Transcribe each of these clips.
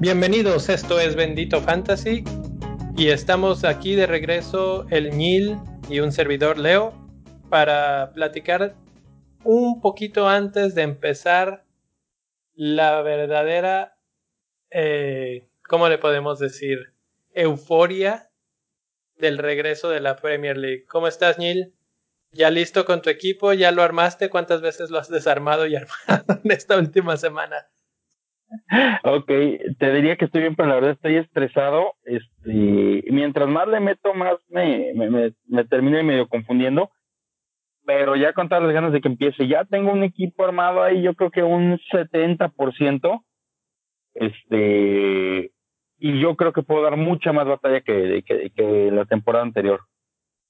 Bienvenidos, esto es Bendito Fantasy y estamos aquí de regreso el Nil y un servidor Leo para platicar un poquito antes de empezar la verdadera, eh, ¿cómo le podemos decir? Euforia del regreso de la Premier League. ¿Cómo estás, Neil? ¿Ya listo con tu equipo? ¿Ya lo armaste? ¿Cuántas veces lo has desarmado y armado en esta última semana? Ok, te diría que estoy bien, pero la verdad estoy estresado. Este, mientras más le meto, más me, me, me, termino medio confundiendo. Pero ya con todas las ganas de que empiece, ya tengo un equipo armado ahí, yo creo que un 70%. Este, y yo creo que puedo dar mucha más batalla que, que, que la temporada anterior.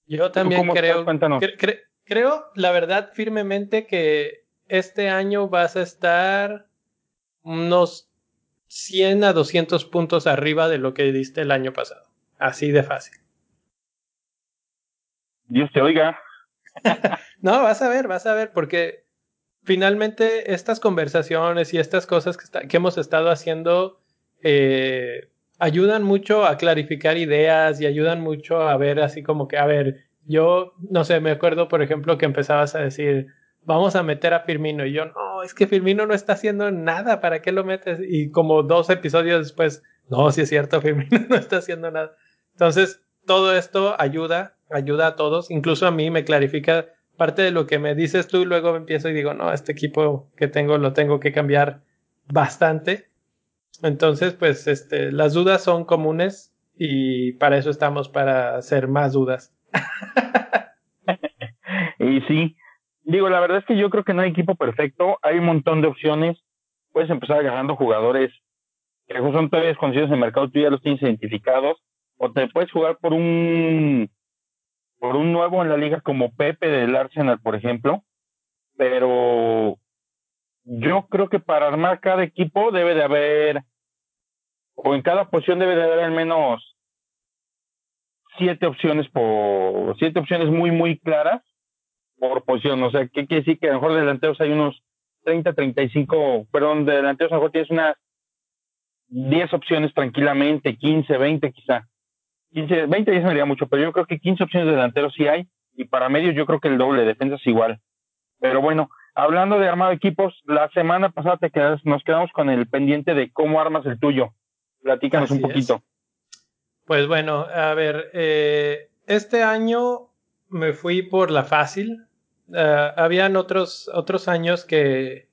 Yo también creo, creo, la verdad, firmemente que este año vas a estar unos 100 a 200 puntos arriba de lo que diste el año pasado. Así de fácil. Dios te oiga. no, vas a ver, vas a ver, porque finalmente estas conversaciones y estas cosas que, que hemos estado haciendo eh, ayudan mucho a clarificar ideas y ayudan mucho a ver así como que, a ver, yo no sé, me acuerdo por ejemplo que empezabas a decir, vamos a meter a Firmino y yo, no, es que Firmino no está haciendo nada, ¿para qué lo metes? Y como dos episodios después, no, si es cierto, Firmino no está haciendo nada. Entonces, todo esto ayuda, ayuda a todos, incluso a mí me clarifica parte de lo que me dices tú y luego empiezo y digo, no, este equipo que tengo lo tengo que cambiar bastante entonces, pues, este, las dudas son comunes y para eso estamos, para hacer más dudas. y sí, digo, la verdad es que yo creo que no hay equipo perfecto, hay un montón de opciones, puedes empezar agarrando jugadores que son todavía desconocidos en el mercado, tú ya los tienes identificados, o te puedes jugar por un por un nuevo en la liga como Pepe del Arsenal, por ejemplo, pero yo creo que para armar cada equipo debe de haber, o en cada posición debe de haber al menos siete opciones por, siete opciones muy, muy claras por posición. O sea, ¿qué quiere decir que a lo mejor de delanteros hay unos 30, 35, perdón, de delanteros a lo mejor tienes unas 10 opciones tranquilamente, 15, 20 quizá. 15, 20 ya se me haría mucho, pero yo creo que 15 opciones de delanteros sí hay, y para medios yo creo que el doble, defensas igual. Pero bueno, Hablando de armado equipos, la semana pasada te quedas, nos quedamos con el pendiente de cómo armas el tuyo. Platícanos un poquito. Pues bueno, a ver, eh, este año me fui por la fácil. Uh, habían otros, otros años que,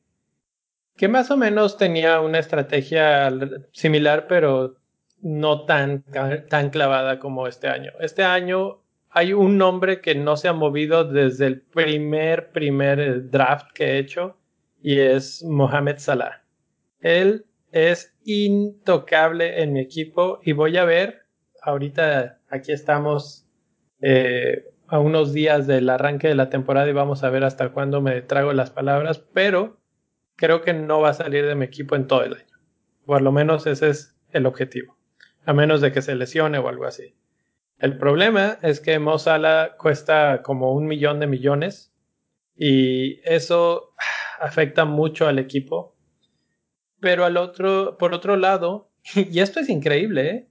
que más o menos tenía una estrategia similar, pero no tan, tan clavada como este año. Este año hay un nombre que no se ha movido desde el primer, primer eh, draft que he hecho y es Mohamed Salah. Él es intocable en mi equipo y voy a ver, ahorita aquí estamos eh, a unos días del arranque de la temporada y vamos a ver hasta cuándo me trago las palabras, pero creo que no va a salir de mi equipo en todo el año. Por lo menos ese es el objetivo, a menos de que se lesione o algo así. El problema es que Mo cuesta como un millón de millones y eso afecta mucho al equipo. Pero al otro, por otro lado, y esto es increíble, ¿eh?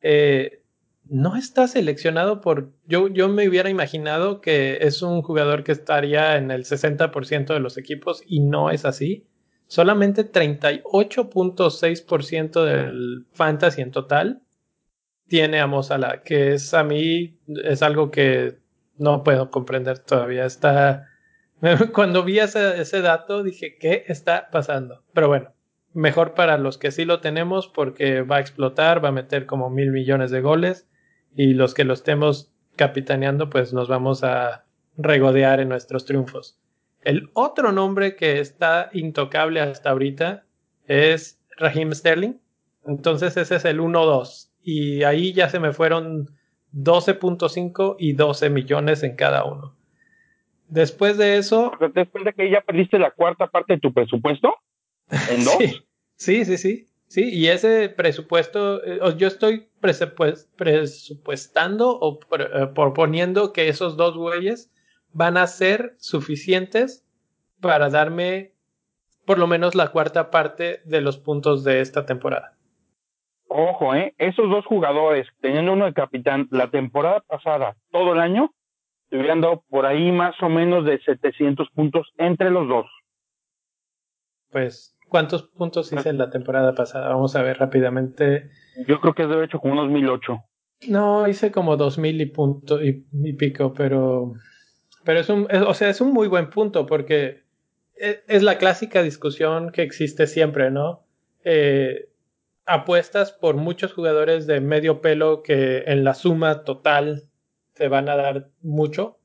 Eh, no está seleccionado por. Yo, yo me hubiera imaginado que es un jugador que estaría en el 60% de los equipos y no es así. Solamente 38.6% del fantasy en total tiene a Mozala, que es a mí es algo que no puedo comprender todavía. Está cuando vi ese, ese dato dije, ¿qué está pasando? Pero bueno, mejor para los que sí lo tenemos porque va a explotar, va a meter como mil millones de goles y los que lo estemos capitaneando pues nos vamos a regodear en nuestros triunfos. El otro nombre que está intocable hasta ahorita es Raheem Sterling. Entonces ese es el 1-2 y ahí ya se me fueron 12.5 y 12 millones en cada uno. Después de eso... ¿Te das cuenta que ya perdiste la cuarta parte de tu presupuesto? ¿En dos? sí, sí, sí, sí. y ese presupuesto, eh, yo estoy presupuestando o eh, proponiendo que esos dos güeyes van a ser suficientes para darme por lo menos la cuarta parte de los puntos de esta temporada. Ojo, ¿eh? Esos dos jugadores, teniendo uno de capitán la temporada pasada, todo el año, hubieran dado por ahí más o menos de 700 puntos entre los dos. Pues, ¿cuántos puntos hice en la temporada pasada? Vamos a ver rápidamente. Yo creo que es de hecho como unos 1008. No, hice como 2000 y punto y, pico, pero pero es un o sea, es un muy buen punto porque es, es la clásica discusión que existe siempre, ¿no? Eh, apuestas por muchos jugadores de medio pelo que en la suma total te van a dar mucho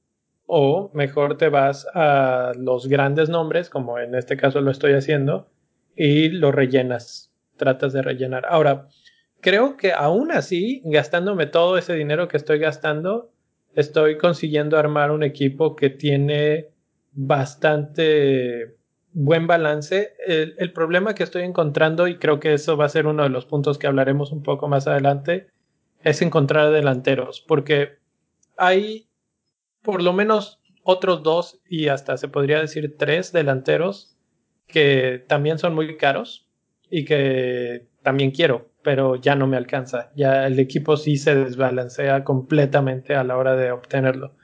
o mejor te vas a los grandes nombres como en este caso lo estoy haciendo y lo rellenas tratas de rellenar. Ahora creo que aún así gastándome todo ese dinero que estoy gastando estoy consiguiendo armar un equipo que tiene bastante buen balance. El, problema que estoy encontrando, y creo que eso va a ser uno de los puntos que hablaremos un poco más adelante, es encontrar delanteros, porque hay por lo menos otros dos y hasta se podría decir tres delanteros que también son muy caros y que también quiero, pero ya no me alcanza. Ya el equipo sí se desbalancea completamente a la hora de obtenerlo.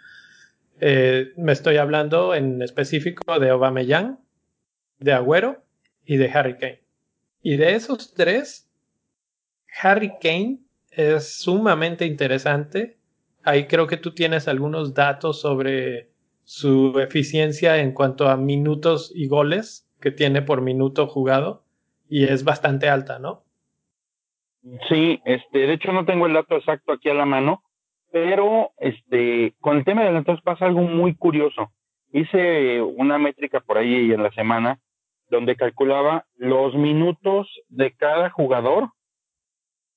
Eh, me estoy hablando en específico de Aubameyang, de Agüero y de Harry Kane. Y de esos tres, Harry Kane es sumamente interesante. Ahí creo que tú tienes algunos datos sobre su eficiencia en cuanto a minutos y goles que tiene por minuto jugado y es bastante alta, ¿no? Sí, este, de hecho no tengo el dato exacto aquí a la mano, pero este, con el tema de delanteros pasa algo muy curioso. Hice una métrica por ahí en la semana donde calculaba los minutos de cada jugador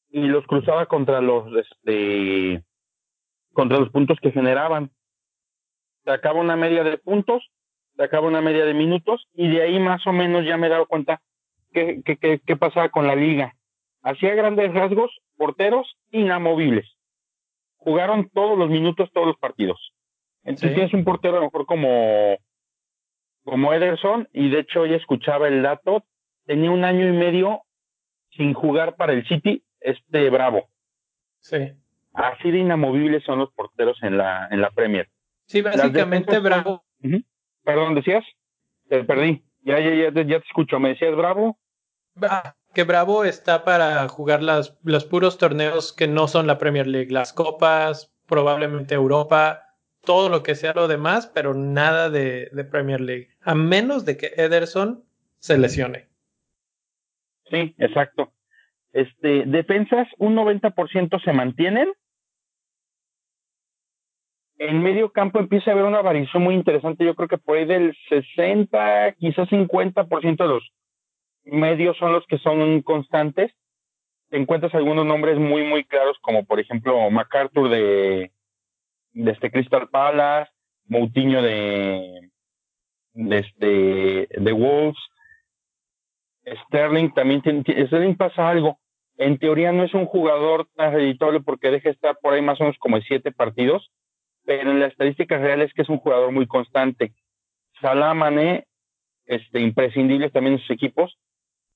y los cruzaba contra los este contra los puntos que generaban. Sacaba una media de puntos, sacaba una media de minutos y de ahí más o menos ya me he dado cuenta qué, qué, qué, pasaba con la liga. Hacía grandes rasgos, porteros inamovibles. Jugaron todos los minutos, todos los partidos. Entonces tienes un portero a lo mejor como como Ederson, y de hecho hoy escuchaba el dato, tenía un año y medio sin jugar para el City, este Bravo. Sí. Así de inamovibles son los porteros en la, en la Premier. Sí, básicamente Bravo. Perdón, ¿decías? Te perdí. Ya, ya, ya, ya te escucho. ¿Me decías Bravo? que Bravo está para jugar las, los puros torneos que no son la Premier League, las copas, probablemente Europa, todo lo que sea lo demás, pero nada de, Premier League, a menos de que Ederson se lesione. Sí, exacto. Este, defensas, un 90% se mantienen. En medio campo empieza a haber una variación muy interesante. Yo creo que por ahí del 60, quizás 50% de los medios son los que son constantes. Te encuentras algunos nombres muy, muy claros, como por ejemplo MacArthur de, de este Crystal Palace, Moutinho de, de, este, de Wolves, Sterling también tiene, Sterling pasa algo. En teoría no es un jugador tan reditable porque deja estar por ahí más o menos como siete partidos, pero en las estadísticas reales es que es un jugador muy constante. Salah Mané, este, imprescindibles también en sus equipos,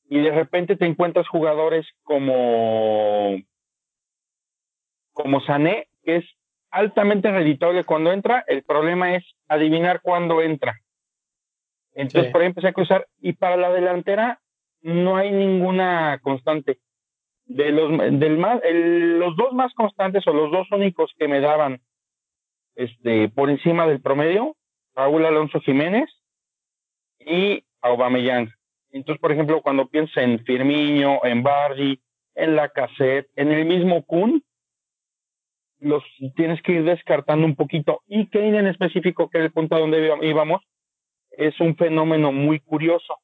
y de repente te encuentras jugadores como como Sané, que es altamente reditable cuando entra, el problema es adivinar cuándo entra. Entonces, por ahí empecé a cruzar y para la delantera no hay ninguna constante. De los, del más, los dos más constantes o los dos únicos que me daban este, por encima del promedio, Raúl Alonso Jiménez y Aubameyang. Entonces, por ejemplo, cuando pienso en Firmino, en Bardi, en la cassette, en el mismo Kun, los tienes que ir descartando un poquito. Y Kane en específico, que es el punto donde íbamos, es un fenómeno muy curioso.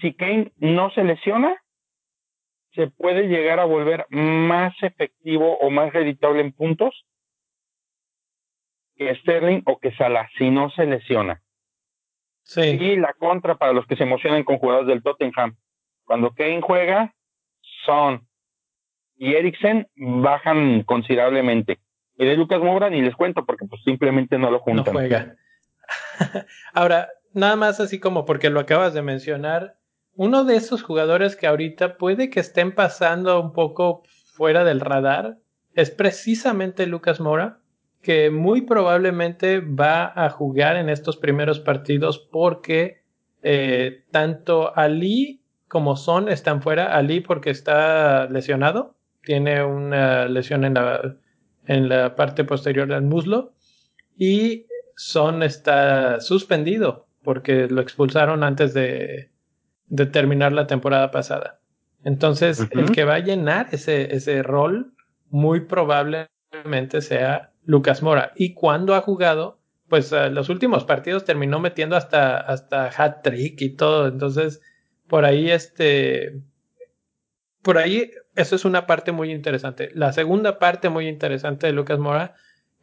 Si Kane no se lesiona, se puede llegar a volver más efectivo o más reditable en puntos que Sterling o que Salah, si no se lesiona. Sí. Y la contra para los que se emocionan con jugadores del Tottenham. Cuando Kane juega, son y Eriksen bajan considerablemente. Y de Lucas Moura ni les cuento porque pues simplemente no lo juntan. No juega. Ahora, nada más así como porque lo acabas de mencionar, uno de esos jugadores que ahorita puede que estén pasando un poco fuera del radar es precisamente Lucas Mora, que muy probablemente va a jugar en estos primeros partidos porque eh, tanto Ali como Son están fuera. Ali porque está lesionado, tiene una lesión en la, en la parte posterior del muslo y Son está suspendido porque lo expulsaron antes de, de terminar la temporada pasada. Entonces, el que va a llenar ese, ese rol muy probablemente sea Lucas Mora. Y cuando ha jugado, pues los últimos partidos terminó metiendo hasta, hasta hat trick y todo. Entonces, por ahí, este, por ahí, eso es una parte muy interesante. La segunda parte muy interesante de Lucas Mora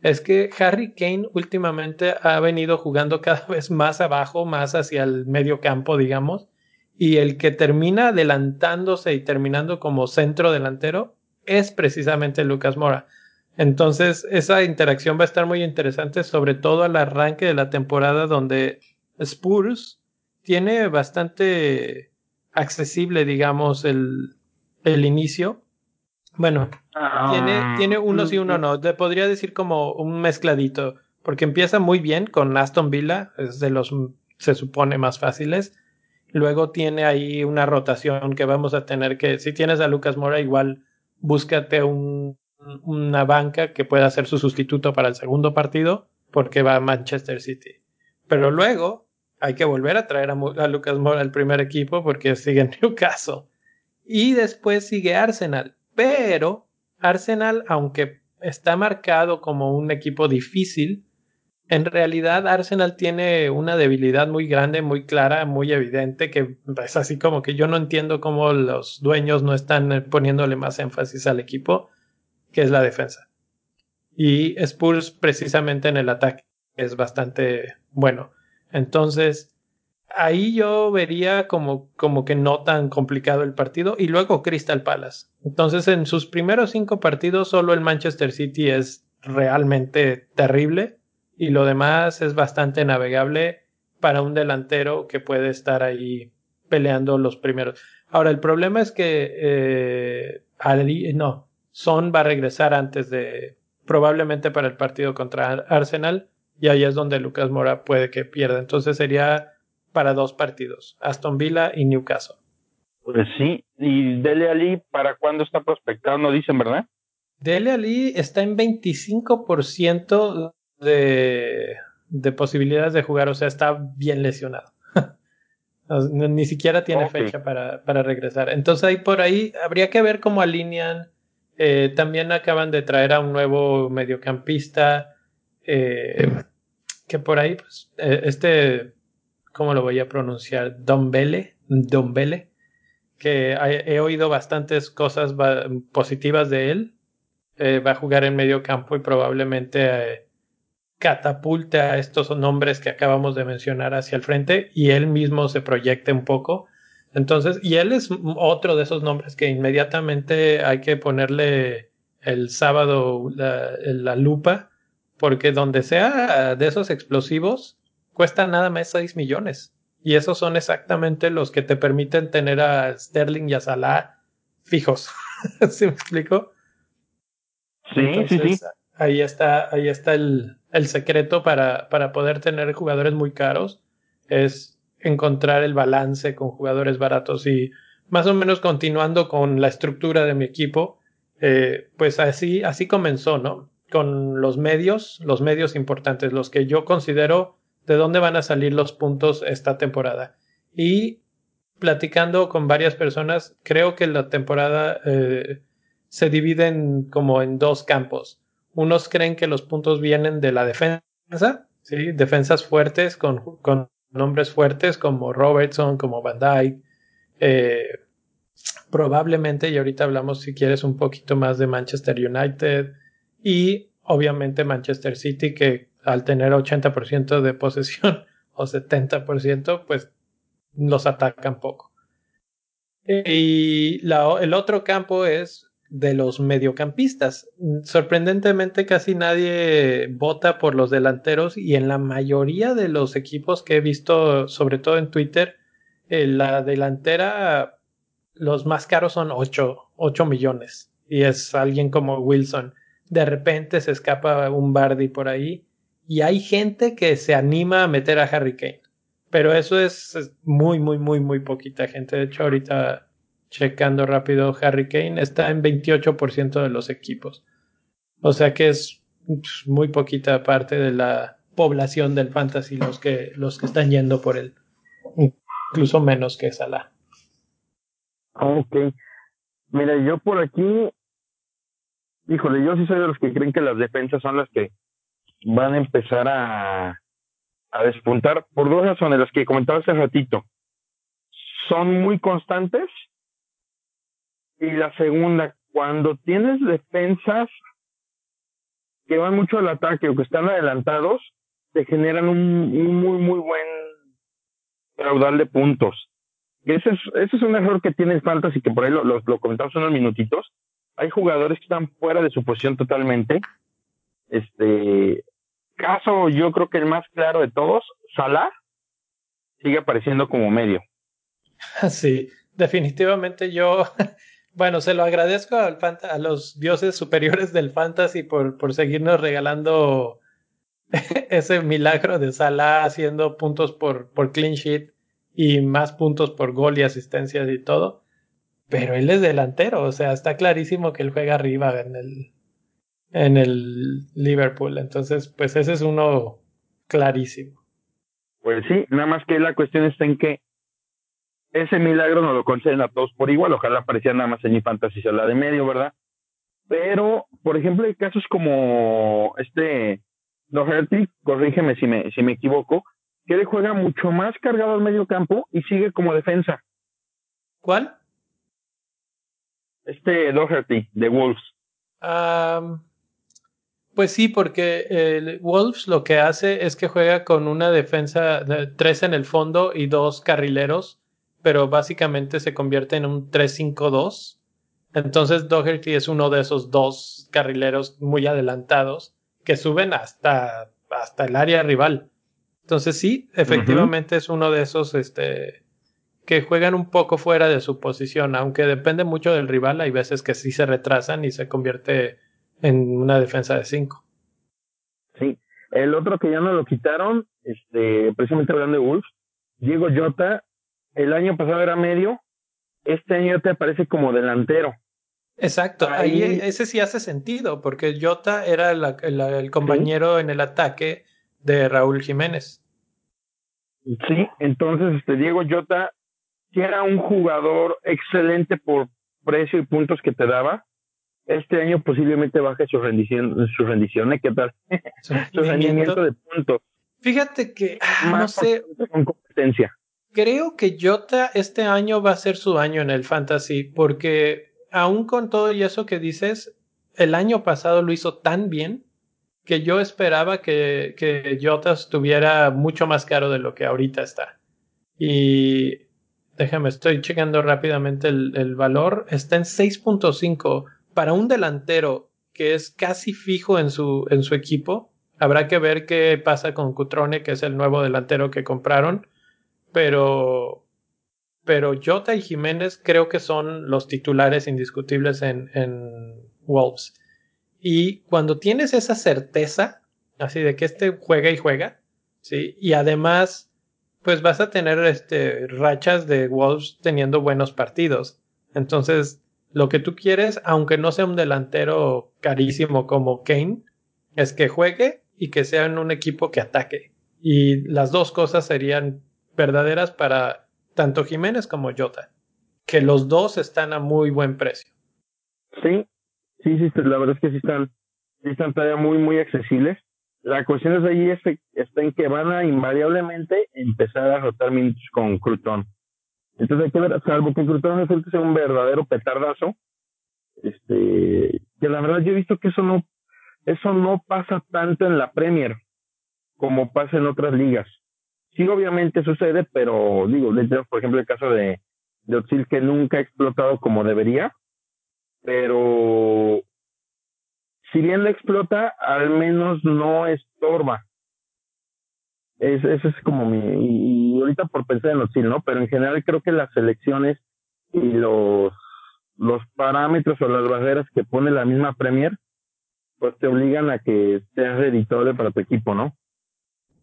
es que Harry Kane últimamente ha venido jugando cada vez más abajo, más hacia el medio campo, digamos, y el que termina adelantándose y terminando como centro delantero es precisamente Lucas Mora. Entonces, esa interacción va a estar muy interesante, sobre todo al arranque de la temporada donde Spurs tiene bastante accesible, digamos, el, el inicio bueno, tiene, ah, tiene unos y uno no. Te podría decir como un mezcladito. Porque empieza muy bien con Aston Villa, es de los, se supone, más fáciles. Luego tiene ahí una rotación que vamos a tener que, si tienes a Lucas Mora, igual búscate un, una banca que pueda ser su sustituto para el segundo partido, porque va a Manchester City. Pero luego hay que volver a traer a, a Lucas Mora al primer equipo porque sigue en Newcastle. Y después sigue Arsenal pero Arsenal, aunque está marcado como un equipo difícil, en realidad Arsenal tiene una debilidad muy grande, muy clara, muy evidente, que es así como que yo no entiendo cómo los dueños no están poniéndole más énfasis al equipo, que es la defensa. Y Spurs precisamente en el ataque es bastante bueno. Entonces, ahí yo vería como, como que no tan complicado el partido. Y luego Crystal Palace. Entonces, en sus primeros cinco partidos, solo el Manchester City es realmente terrible. Y lo demás es bastante navegable para un delantero que puede estar ahí peleando los primeros. Ahora, el problema es que eh, no, Son va a regresar antes de, probablemente para el partido contra Arsenal, y ahí es donde Lucas Mora puede que pierda. Entonces sería para dos partidos, Aston Villa y Newcastle. Pues sí, y Dele Ali, ¿para cuándo está prospectado? No dicen, ¿verdad? Dele Ali está en 25% de, de posibilidades de jugar, o sea, está bien lesionado. Ni siquiera tiene fecha para, para, regresar. Entonces ahí por ahí habría que ver cómo alinean. Eh, también acaban de traer a un nuevo mediocampista. Eh, que por ahí, pues, eh, este ¿cómo lo voy a pronunciar? Don Bele, que he oído bastantes cosas positivas de él. Eh, va a jugar en medio campo y probablemente eh, catapulte a estos nombres que acabamos de mencionar hacia el frente y él mismo se proyecte un poco. Entonces, y él es otro de esos nombres que inmediatamente hay que ponerle el sábado la lupa, porque donde sea de esos explosivos, cuesta nada más 6 millones. Y esos son exactamente los que te permiten tener a Sterling y a Salah fijos. ¿Sí me explico? Sí, sí, sí. Ahí está, ahí está el, el secreto para, para poder tener jugadores muy caros. Es encontrar el balance con jugadores baratos y más o menos continuando con la estructura de mi equipo, eh, pues así, así comenzó, ¿no? Con los medios, los medios importantes, los que yo considero de dónde van a salir los puntos esta temporada. Y platicando con varias personas, creo que la temporada eh, se divide como en dos campos. Unos creen que los puntos vienen de la defensa, ¿sí? defensas fuertes con, nombres fuertes como Robertson, como Van Dyke. Eh, probablemente, y ahorita hablamos si quieres un poquito más de Manchester United y obviamente Manchester City, que al tener 80% de posesión o 70%, pues los atacan poco. Y el otro campo es de los mediocampistas. Sorprendentemente casi nadie vota por los delanteros y en la mayoría de los equipos que he visto, sobre todo en Twitter, eh, la delantera, los más caros son 8, 8 millones y es alguien como Wilson. De repente se escapa un Bardi por ahí y hay gente que se anima a meter a Harry Kane. Pero eso es muy, muy, muy, muy poquita gente. De hecho, ahorita checando rápido, Harry Kane está en 28% de los equipos. O sea que es muy poquita parte de la población del fantasy los que, los que están yendo por él. Incluso menos que Salah. Ok. Mira, yo por aquí, híjole, yo sí soy de los que creen que las defensas son las que van a empezar a, a despuntar por dos razones, las que comentaba hace ratito. Son muy constantes y la segunda, cuando tienes defensas que van mucho al ataque o que están adelantados, te generan un, muy, muy buen caudal de puntos. Ese es, ese es un error que tiene el Fantasy, que por ahí lo, lo, lo comentamos unos minutitos. Hay jugadores que están fuera de su posición totalmente. Este caso, yo creo que el más claro de todos, Salah, sigue apareciendo como medio. Sí, definitivamente yo Bueno, se lo agradezco al a los dioses superiores del fantasy por, por seguirnos regalando ese milagro de Salah haciendo puntos por, por clean sheet y más puntos por gol y asistencias y todo. Pero él es delantero, o sea, está clarísimo que él juega arriba en el, en el Liverpool. Entonces, pues ese es uno clarísimo. Pues sí, nada más que la cuestión está en que ese milagro no lo conceden a todos por igual, ojalá apareciera nada más en mi fantasy la de medio, ¿verdad? Pero, por ejemplo, hay casos como este Doherty, corrígeme si me, si me equivoco, que le juega mucho más cargado al medio campo y sigue como defensa. ¿Cuál? Este Doherty, de Wolves. Pues sí, porque el Wolves lo que hace es que juega con una defensa de tres en el fondo y dos carrileros pero básicamente se convierte en un 3-5-2. Entonces Doherty es uno de esos dos carrileros muy adelantados que suben hasta, hasta el área rival. Entonces sí, efectivamente es uno de esos este, que juegan un poco fuera de su posición, aunque depende mucho del rival, hay veces que sí se retrasan y se convierte en una defensa de 5. Sí, el otro que ya no lo quitaron, este, precisamente hablando de Wolves, Diego Jota el año pasado era medio, este año te aparece como delantero. Exacto, ahí, ese sí hace sentido, porque Jota era el compañero en el ataque de Raúl Jiménez. Sí, entonces este Diego Jota, que era un jugador excelente por precio y puntos que te daba, este año posiblemente baje su rendición, su rendición, ¿eh? ¿qué tal? Su, rendimiento de puntos. Fíjate que, ah, no sé, con competencia creo que Jota este año va a ser su año en el fantasy, porque aún con todo y eso que dices, el año pasado lo hizo tan bien que yo esperaba que, que Jota estuviera mucho más caro de lo que ahorita está. Y déjame, estoy checando rápidamente el, el valor. Está en 6.5 para un delantero que es casi fijo en su, en su equipo. Habrá que ver qué pasa con Cutrone, que es el nuevo delantero que compraron pero, pero Jota y Jiménez creo que son los titulares indiscutibles en, en Wolves. Y cuando tienes esa certeza, así de que este juega y juega, ¿sí? Y además, pues vas a tener este, rachas de Wolves teniendo buenos partidos. Entonces, lo que tú quieres, aunque no sea un delantero carísimo como Kane, es que juegue y que sea en un equipo que ataque. Y las dos cosas serían verdaderas para tanto Jiménez como Jota, que los dos están a muy buen precio. Sí, sí, sí, la verdad es que sí están, sí están todavía muy, muy accesibles. La cuestión es ahí está en que van a invariablemente empezar a rotar minutos con Crouton. Entonces hay que ver, salvo que Crouton resulte ser un verdadero petardazo, este, que la verdad yo he visto que eso no, eso no pasa tanto en la Premier como pasa en otras ligas sí obviamente sucede, pero digo, por ejemplo el caso de, de que nunca ha explotado como debería, pero si bien la explota, al menos no estorba. Es, ese es como mi, y, ahorita por pensar en los sí, ¿no? Pero en general creo que las selecciones y los, los parámetros o las barreras que pone la misma Premier, pues te obligan a que seas editable para tu equipo, ¿no?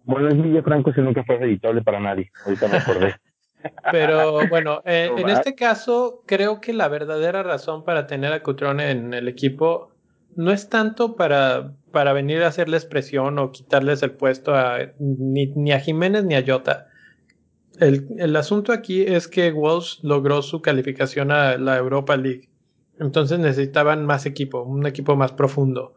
Bueno, es Villa Franco si nunca fue editable para nadie, ahorita me acordé. Pero bueno, eh, en este caso creo que la verdadera razón para tener a Cutrone en el equipo no es tanto para, para venir a hacerles presión o quitarles el puesto a, ni, ni a Jiménez ni a Jota. El, el, asunto aquí es que Wolves logró su calificación a la Europa League. Entonces necesitaban más equipo, un equipo más profundo.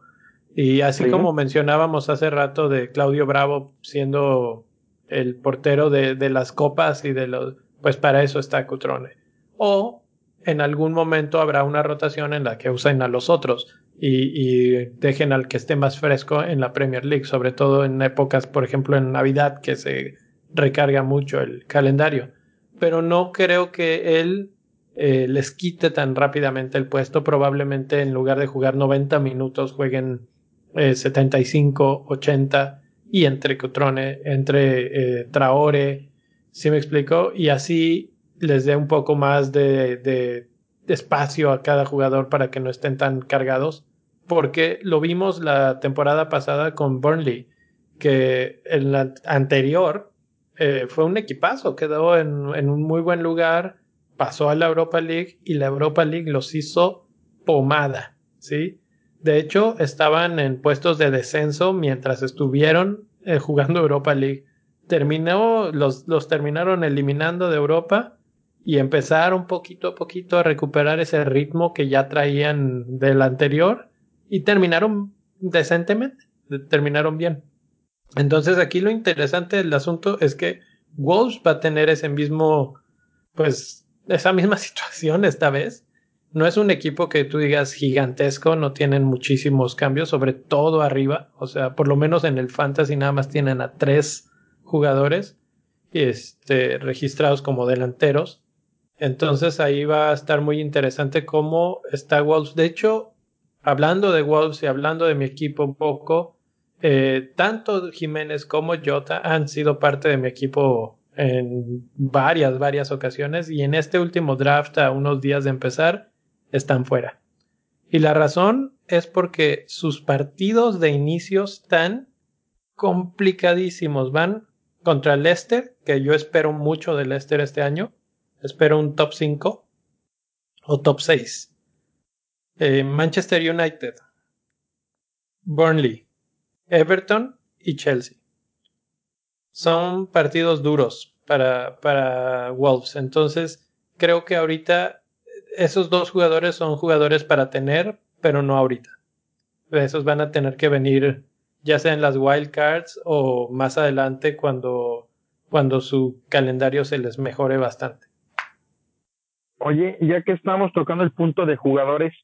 Y así como mencionábamos hace rato de Claudio Bravo siendo el portero de, de, las copas y de los, pues para eso está Cutrone. O en algún momento habrá una rotación en la que usen a los otros y, y, dejen al que esté más fresco en la Premier League, sobre todo en épocas, por ejemplo, en Navidad, que se recarga mucho el calendario. Pero no creo que él eh, les quite tan rápidamente el puesto. Probablemente en lugar de jugar 90 minutos jueguen eh, 75, 80 y entre Cutrone, entre eh, Traore, ¿sí me explico? Y así les dé un poco más de, de, espacio a cada jugador para que no estén tan cargados. Porque lo vimos la temporada pasada con Burnley, que en la anterior eh, fue un equipazo, quedó en, en un muy buen lugar, pasó a la Europa League y la Europa League los hizo pomada, ¿sí? De hecho, estaban en puestos de descenso mientras estuvieron eh, jugando Europa League. Terminó, los, los terminaron eliminando de Europa y empezaron poquito a poquito a recuperar ese ritmo que ya traían del anterior y terminaron decentemente, terminaron bien. Entonces aquí lo interesante del asunto es que Wolves va a tener ese mismo, pues, esa misma situación esta vez no es un equipo que tú digas gigantesco, no tienen muchísimos cambios, sobre todo arriba. O sea, por lo menos en el fantasy nada más tienen a tres jugadores este, registrados como delanteros. Entonces ahí va a estar muy interesante cómo está Wolves. De hecho, hablando de Wolves y hablando de mi equipo un poco, eh, tanto Jiménez como Jota han sido parte de mi equipo en varias, varias ocasiones y en este último draft a unos días de empezar están fuera. Y la razón es porque sus partidos de inicio están complicadísimos. Van contra Leicester, que yo espero mucho de Leicester este año. Espero un top 5 o top 6. Eh, Manchester United, Burnley, Everton y Chelsea. Son partidos duros para, para Wolves. Entonces, creo que ahorita esos dos jugadores son jugadores para tener, pero no ahorita. Esos van a tener que venir ya sea en las wildcards o más adelante cuando, cuando su calendario se les mejore bastante. Oye, ya que estamos tocando el punto de jugadores,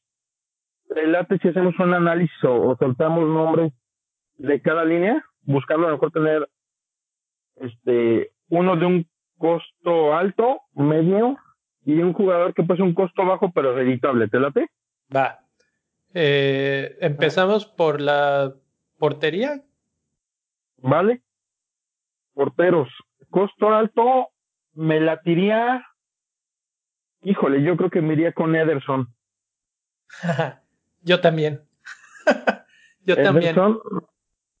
relate si hacemos un análisis o, soltamos nombres de cada línea, buscando a lo mejor tener este uno de un costo alto, medio y un jugador que puede ser un costo bajo pero reditable. ¿Te late? Va. Eh, Empezamos por la portería. Vale. Porteros. Costo alto, me latiría. Híjole, yo creo que me iría con Ederson. yo también. yo también.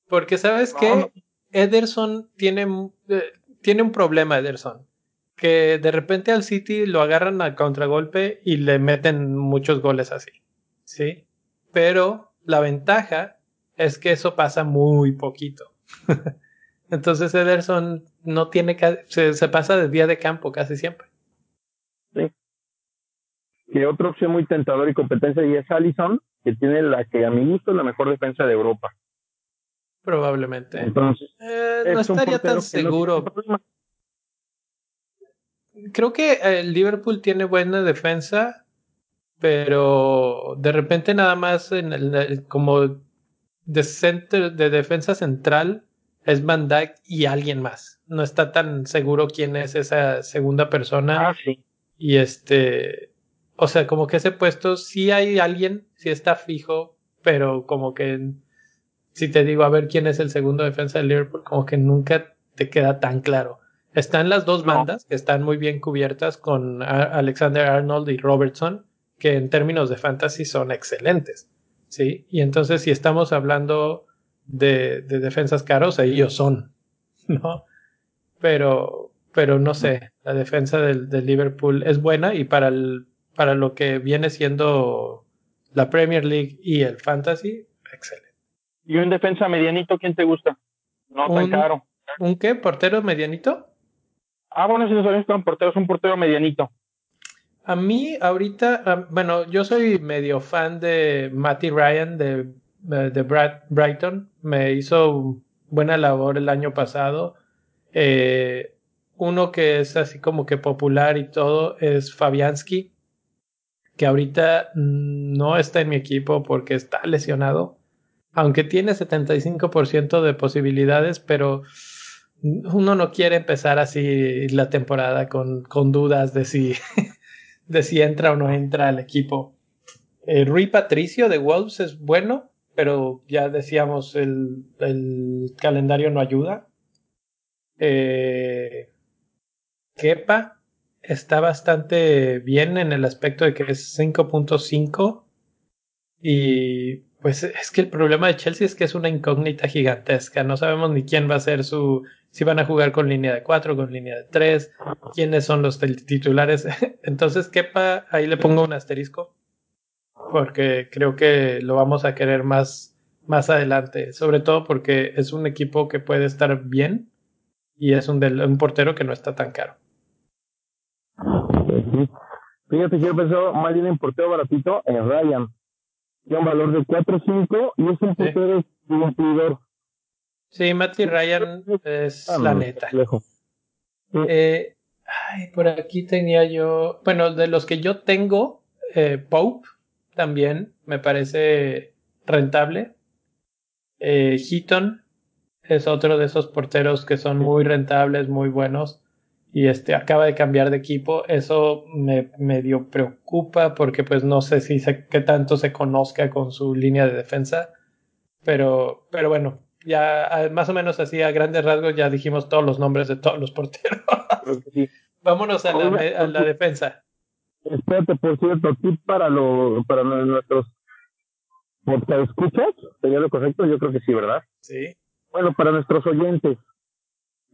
Porque sabes que Ederson tiene, eh, tiene un problema, Ederson que de repente al City lo agarran al contragolpe y le meten muchos goles así. ¿Sí? Pero la ventaja es que eso pasa muy poquito. Entonces Ederson no tiene se, se pasa de día de campo casi siempre. Y otra opción muy tentadora y competencia y es Allison, que tiene la que a mi gusto es la mejor defensa de Europa. Probablemente. Entonces, eh, no estaría tan seguro creo que el Liverpool tiene buena defensa, pero de repente nada más en el, como de, de defensa central es Van Dyke y alguien más. No está tan seguro quién es esa segunda persona. Ah, sí. Y este o sea, como que ese puesto sí hay alguien, sí está fijo, pero como que si te digo a ver quién es el segundo defensa de Liverpool, como que nunca te queda tan claro. Están las dos bandas que están muy bien cubiertas con Alexander Arnold y Robertson, que en términos de fantasy son excelentes. ¿sí? Y entonces si estamos hablando de, de defensas caros, ellos son, ¿no? Pero, pero no sé, la defensa del, del Liverpool es buena y para el, para lo que viene siendo la Premier League y el Fantasy, excelente. ¿Y un defensa medianito quién te gusta? No tan caro. ¿Un qué? ¿Portero medianito? Ah, bueno, si no sabes un portero, es un portero medianito. A mí, ahorita, bueno, yo soy medio fan de Matty Ryan de, de Brad, Brighton. Me hizo buena labor el año pasado. Eh, uno que es así como que popular y todo es Fabianski que ahorita no está en mi equipo porque está lesionado, aunque tiene 75% de posibilidades, pero uno no quiere empezar así la temporada con, con dudas de si, de si entra o no entra al equipo. Eh, Rui Patricio de Wolves es bueno, pero ya decíamos el, el calendario no ayuda. Eh, Kepa está bastante bien en el aspecto de que es 5.5 y pues es que el problema de Chelsea es que es una incógnita gigantesca, no sabemos ni quién va a ser su si van a jugar con línea de 4, con línea de 3, quiénes son los titulares. Entonces, quepa, ahí le pongo un asterisco porque creo que lo vamos a querer más más adelante, sobre todo porque es un equipo que puede estar bien y es un, un portero que no está tan caro. Fíjate que yo pensaba más bien en portero baratito, en Ryan. Tiene un valor de 4-5 y es un portero cumplidor. Sí, Matty Ryan es ah, la neta. Eh, ay, por aquí tenía yo. Bueno, de los que yo tengo, eh, Pope también me parece rentable. Eh, Heaton es otro de esos porteros que son muy rentables, muy buenos y este acaba de cambiar de equipo. Eso me medio preocupa porque pues no sé si sé qué tanto se conozca con su línea de defensa. Pero, pero bueno, ya más o menos así a grandes rasgos ya dijimos todos los nombres de todos los porteros. Vámonos a la, a la defensa. Espérate, por cierto, tip para, lo, para nuestros escuchas, ¿sería lo correcto? Yo creo que sí, ¿verdad? Sí. Bueno, para nuestros oyentes,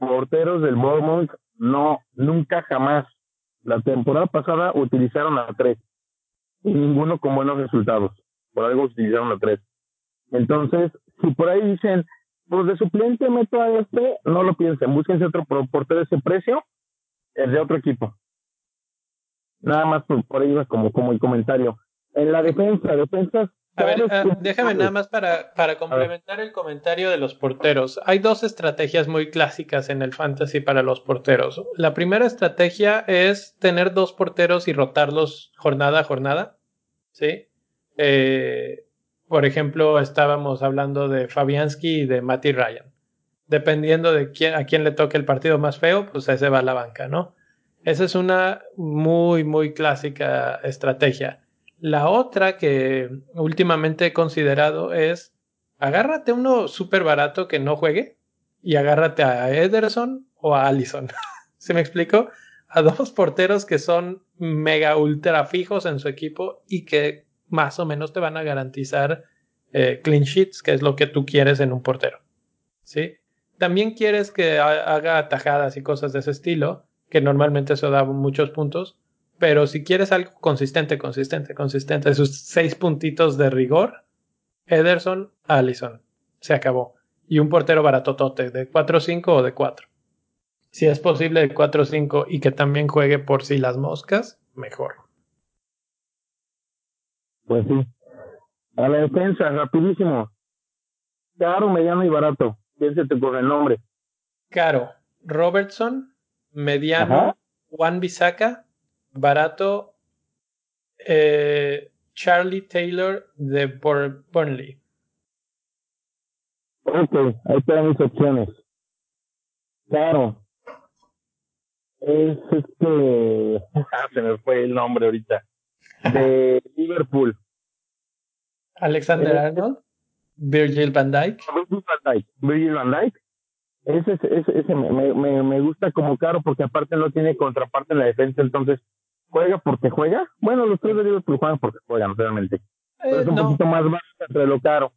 porteros del Bournemouth no, nunca jamás. La temporada pasada utilizaron a tres y ninguno con buenos resultados. Por algo utilizaron a tres. Entonces, si por ahí dicen, pues de suplente meto a este, no lo piensen, búsquense otro portero de ese precio, el de otro equipo. Nada más por, por ahí como, como el comentario. En la defensa, defensas a ver, ah, déjame nada más para, para complementar el comentario de los porteros. Hay dos estrategias muy clásicas en el fantasy para los porteros. La primera estrategia es tener dos porteros y rotarlos jornada a jornada. ¿Sí? Eh, por ejemplo, estábamos hablando de Fabianski y de Matty Ryan. Dependiendo de quién, a quién le toque el partido más feo, pues ese va a la banca, ¿no? Esa es una muy, muy clásica estrategia. La otra que últimamente he considerado es agárrate uno súper barato que no juegue y agárrate a Ederson o a Allison. ¿Se me explico? A dos porteros que son mega ultra fijos en su equipo y que más o menos te van a garantizar eh, clean sheets, que es lo que tú quieres en un portero. ¿Sí? También quieres que haga atajadas y cosas de ese estilo, que normalmente eso da muchos puntos, pero si quieres algo consistente, consistente, consistente, esos seis puntitos de rigor, Ederson, Allison. Se acabó. Y un portero baratotote de 4-5 o de 4. Si es posible de 4-5 y que también juegue por si las moscas, mejor. Pues sí. A la defensa, rapidísimo. Caro, mediano y barato. Piénsate por el nombre. Caro. Robertson, mediano, Juan Bisaca, barato eh, Charlie Taylor de Burnley. Ok, ahí están mis opciones. Claro. Es este. se me fue el nombre ahorita. de Liverpool. Alexander Arnold, Virgil van Dijk. Virgil van Dijk. Virgil van Dijk. Ese, ese, ese me, me, me, gusta como caro porque aparte no tiene contraparte en la defensa, entonces juega porque juega. Bueno, los tres de Liverpool juegan porque juegan realmente. Pero es un poquito más bajo entre lo caro.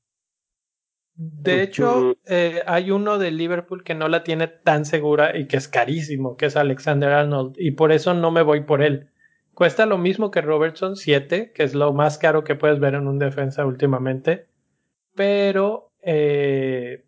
De hecho, eh, hay uno de Liverpool que no la tiene tan segura y que es carísimo, que es Alexander Arnold, y por eso no me voy por él. Cuesta lo mismo que Robertson, 7, que es lo más caro que puedes ver en un defensa últimamente, pero eh,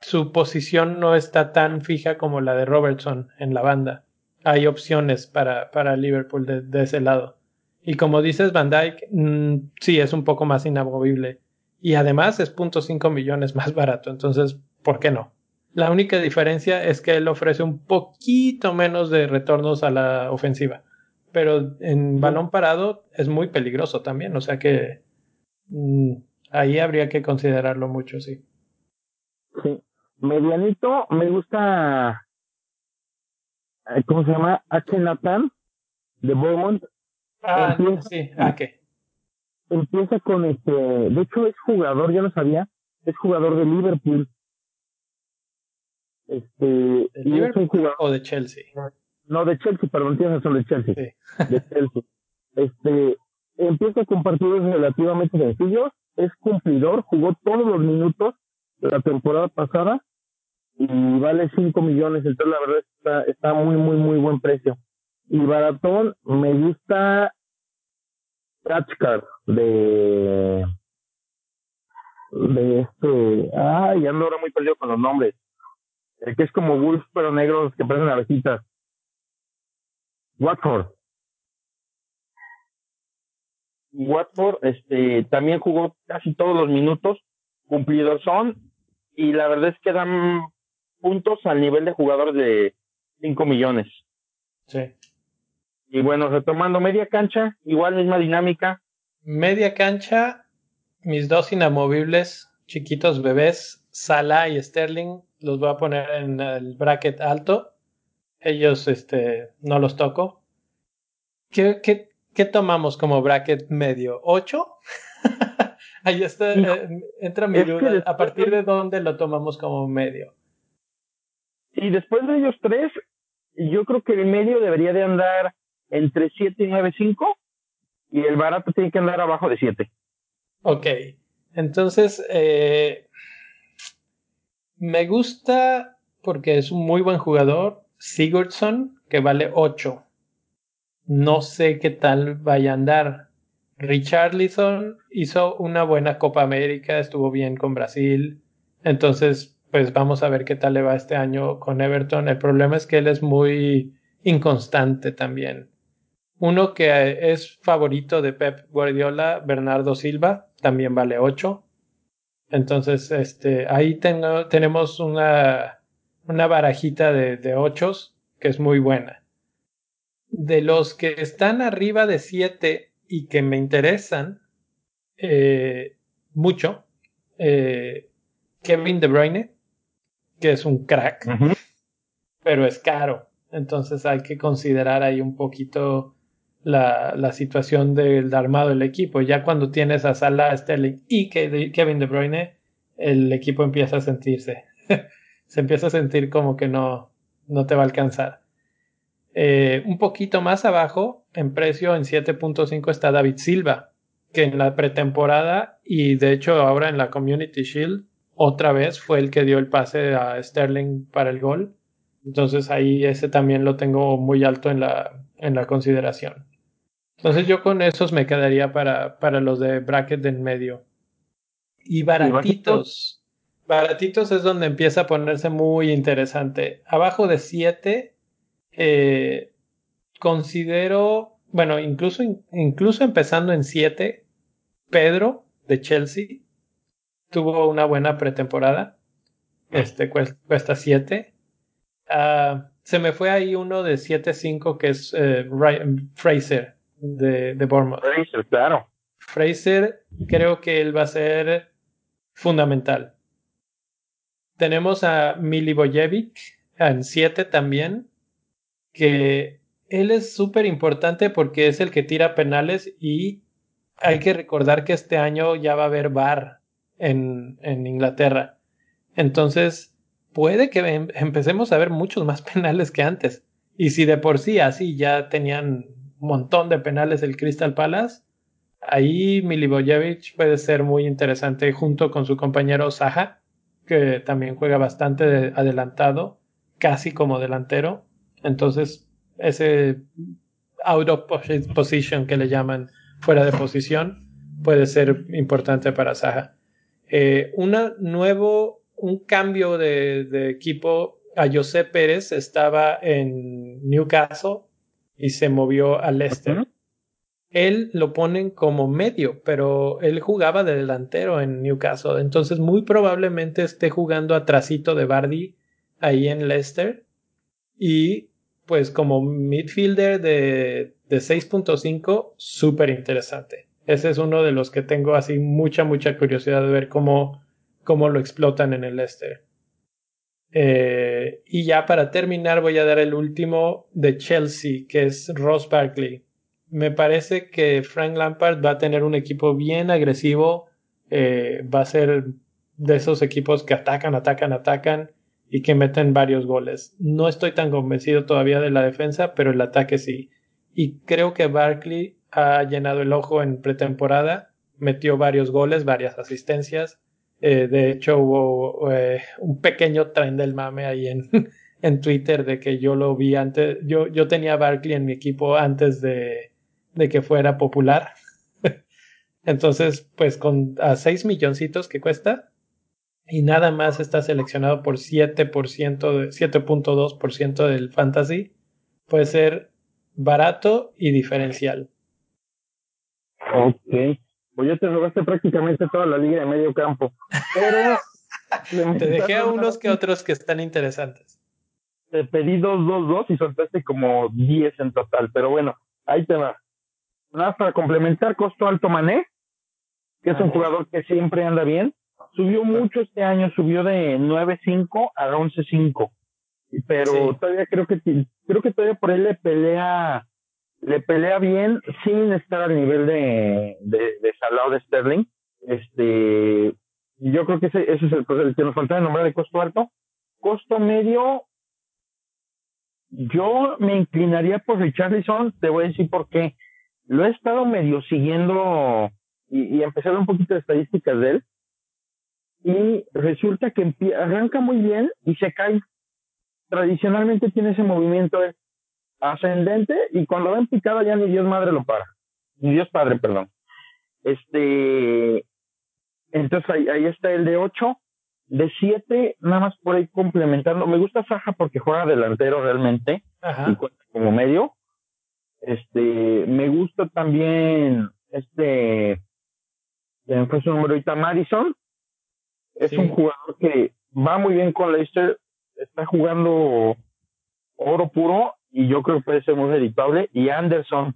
su posición no está tan fija como la de Robertson en la banda. Hay opciones para, para Liverpool de, ese lado. Y como dices, Van Dyke, mm, sí, es un poco más inamovible y además es 0.5 millones más barato. Entonces, ¿por qué no? La única diferencia es que él ofrece un poquito menos de retornos a la ofensiva. Pero en balón parado es muy peligroso también. O sea que mm, ahí habría que considerarlo mucho, sí. Sí. Medianito, me gusta. Eh, ¿Cómo se llama? H. Nathan de Beaumont. Ah, sí, ¿a qué? empieza con este, de hecho es jugador, ya lo sabía, es jugador de Liverpool. Este, ¿De Liverpool jugador, o de Chelsea? No, de Chelsea, perdón, tienes razón, de Chelsea. de Chelsea. Este, empieza con partidos relativamente sencillos, es cumplidor, jugó todos los minutos de la temporada pasada y vale 5 millones, entonces la verdad está, está muy, muy, muy buen precio. Y Baratón me gusta Catchcard de de este ay ando ahora muy perdido con los nombres. El que es como Wolf pero negros que parecen abejitas. Watford. Watford este también jugó casi todos los minutos. Cumplidos son. Y la verdad es que dan puntos al nivel de jugadores de 5 millones sí y bueno, retomando media cancha, igual misma dinámica. Media cancha, mis dos inamovibles, chiquitos bebés, Salah y Sterling, los voy a poner en el bracket alto. Ellos, este, no los toco. ¿Qué, qué, qué tomamos como bracket medio? ¿Ocho? Ahí está, eh, entra mi duda. ¿A partir de dónde lo tomamos como medio? Y después de ellos tres, yo creo que el medio debería de andar entre 7 y 9.5 y el barato tiene que andar abajo de 7. Ok, entonces eh, me gusta porque es un muy buen jugador, Sigurdsson, que vale 8. No sé qué tal vaya a andar. Richarlison hizo una buena Copa América, estuvo bien con Brasil. Entonces, pues vamos a ver qué tal le va este año con Everton. El problema es que él es muy inconstante también. Uno que es favorito de Pep Guardiola, Bernardo Silva, también vale 8. Entonces, este, ahí tengo, tenemos una, una barajita de, de 8 que es muy buena. De los que están arriba de 7 y que me interesan eh, mucho, eh, Kevin De Bruyne, que es un crack, pero es caro. Entonces hay que considerar ahí un poquito la, la situación del armado del equipo. Ya cuando tienes a Salah, Sterling y Kevin De Bruyne, el equipo empieza a sentirse. Se empieza a sentir como que no, no te va a alcanzar. Eh, un poquito más abajo, en precio en 7.5 está David Silva, que en la pretemporada y de hecho ahora en la Community Shield otra vez fue el que dio el pase a Sterling para el gol. Entonces ahí ese también lo tengo muy alto en la, en la consideración. Entonces yo con esos me quedaría para, para los de bracket de en medio. Y baratitos. baratitos es donde empieza a ponerse muy interesante. Abajo de 7, eh, considero, bueno, incluso, incluso empezando en 7, Pedro de Chelsea tuvo una buena pretemporada. Este cuesta 7. Ah, se me fue ahí uno de 7-5 que es eh, Fraser de, de Bournemouth. Fraser, claro. Fraser, creo que él va a ser fundamental. Tenemos a Milivojevic en 7 también, que él es súper importante porque es el que tira penales y hay que recordar que este año ya va a haber bar en, en Inglaterra. Entonces, puede que em, empecemos a ver muchos más penales que antes. Y si de por sí así ya tenían un montón de penales el Crystal Palace, ahí Milivojevic puede ser muy interesante junto con su compañero Saha, que también juega bastante adelantado, casi como delantero. Entonces, ese out of position que le llaman fuera de posición puede ser importante para Saha. Eh, una nuevo, un cambio de, de, equipo a José Pérez estaba en Newcastle y se movió a Leicester. Él lo ponen como medio, pero él jugaba de delantero en Newcastle, entonces muy probablemente esté jugando atrasito de Bardi ahí en Leicester y pues como midfielder de, de 6.5, súper interesante. Ese es uno de los que tengo así mucha, mucha curiosidad de ver cómo, cómo lo explotan en el. Eh, y ya para terminar voy a dar el último de Chelsea, que es Ross Barkley. Me parece que Frank Lampard va a tener un equipo bien agresivo, eh, va a ser de esos equipos que atacan, atacan, atacan y que meten varios goles. No estoy tan convencido todavía de la defensa, pero el ataque sí. Y creo que Barkley ha llenado el ojo en pretemporada, metió varios goles, varias asistencias. Eh, de hecho, hubo eh, un pequeño tren del mame ahí en, en Twitter de que yo lo vi antes. Yo, yo tenía Barkley en mi equipo antes de, de que fuera popular. Entonces, pues con a 6 milloncitos que cuesta y nada más está seleccionado por 7%, 7.2% del fantasy, puede ser barato y diferencial. Ok. Pues ya te robaste prácticamente toda la liga de medio campo. Pero. te dejé a unos que otros que están interesantes. Te pedí dos, dos, dos y soltaste como 10 en total. Pero bueno, ahí te va. Nada para complementar, costo alto Mané, que es un jugador que siempre anda bien. Subió mucho este año, subió de 9.5 a 11.5. Pero todavía creo que creo que todavía por él le pelea le pelea bien sin estar al nivel de, de, de Salah de Sterling. Este, yo creo que ese, ese es el, el que nos falta de nombrar de costo alto. Costo medio, yo me inclinaría por Richarlison, te voy a decir por qué. Lo he estado medio siguiendo y, y empecé un poquito de estadísticas de él. Y resulta que arranca muy bien y se cae. Tradicionalmente tiene ese movimiento ascendente y cuando ven picada ya ni Dios madre lo para. Ni Dios padre, perdón. Este, entonces ahí, ahí está el de 8. De 7, nada más por ahí complementando. Me gusta Saja porque juega delantero realmente. Y como medio. Este, me gusta también este, fue su número ahorita, Madison. Es un jugador que va muy bien con Leicester. Está jugando oro puro y yo creo que puede ser muy editable. Y Anderson,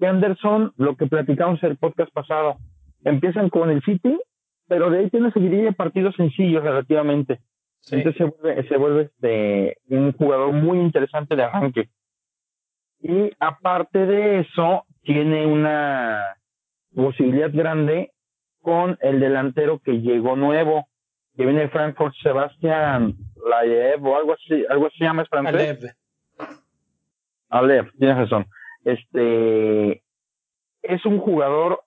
y Anderson, lo que platicamos en el podcast pasado, empiezan con el City, pero de ahí tiene seguiría partidos sencillos relativamente. Entonces se vuelve, se vuelve este, un jugador muy interesante de arranque. Y aparte de eso, tiene una posibilidad grande con el delantero que llegó nuevo, que viene de Frankfurt, Sebastián Layev o algo así, algo así se llama, es francés. Alev, tienes razón. Este es un jugador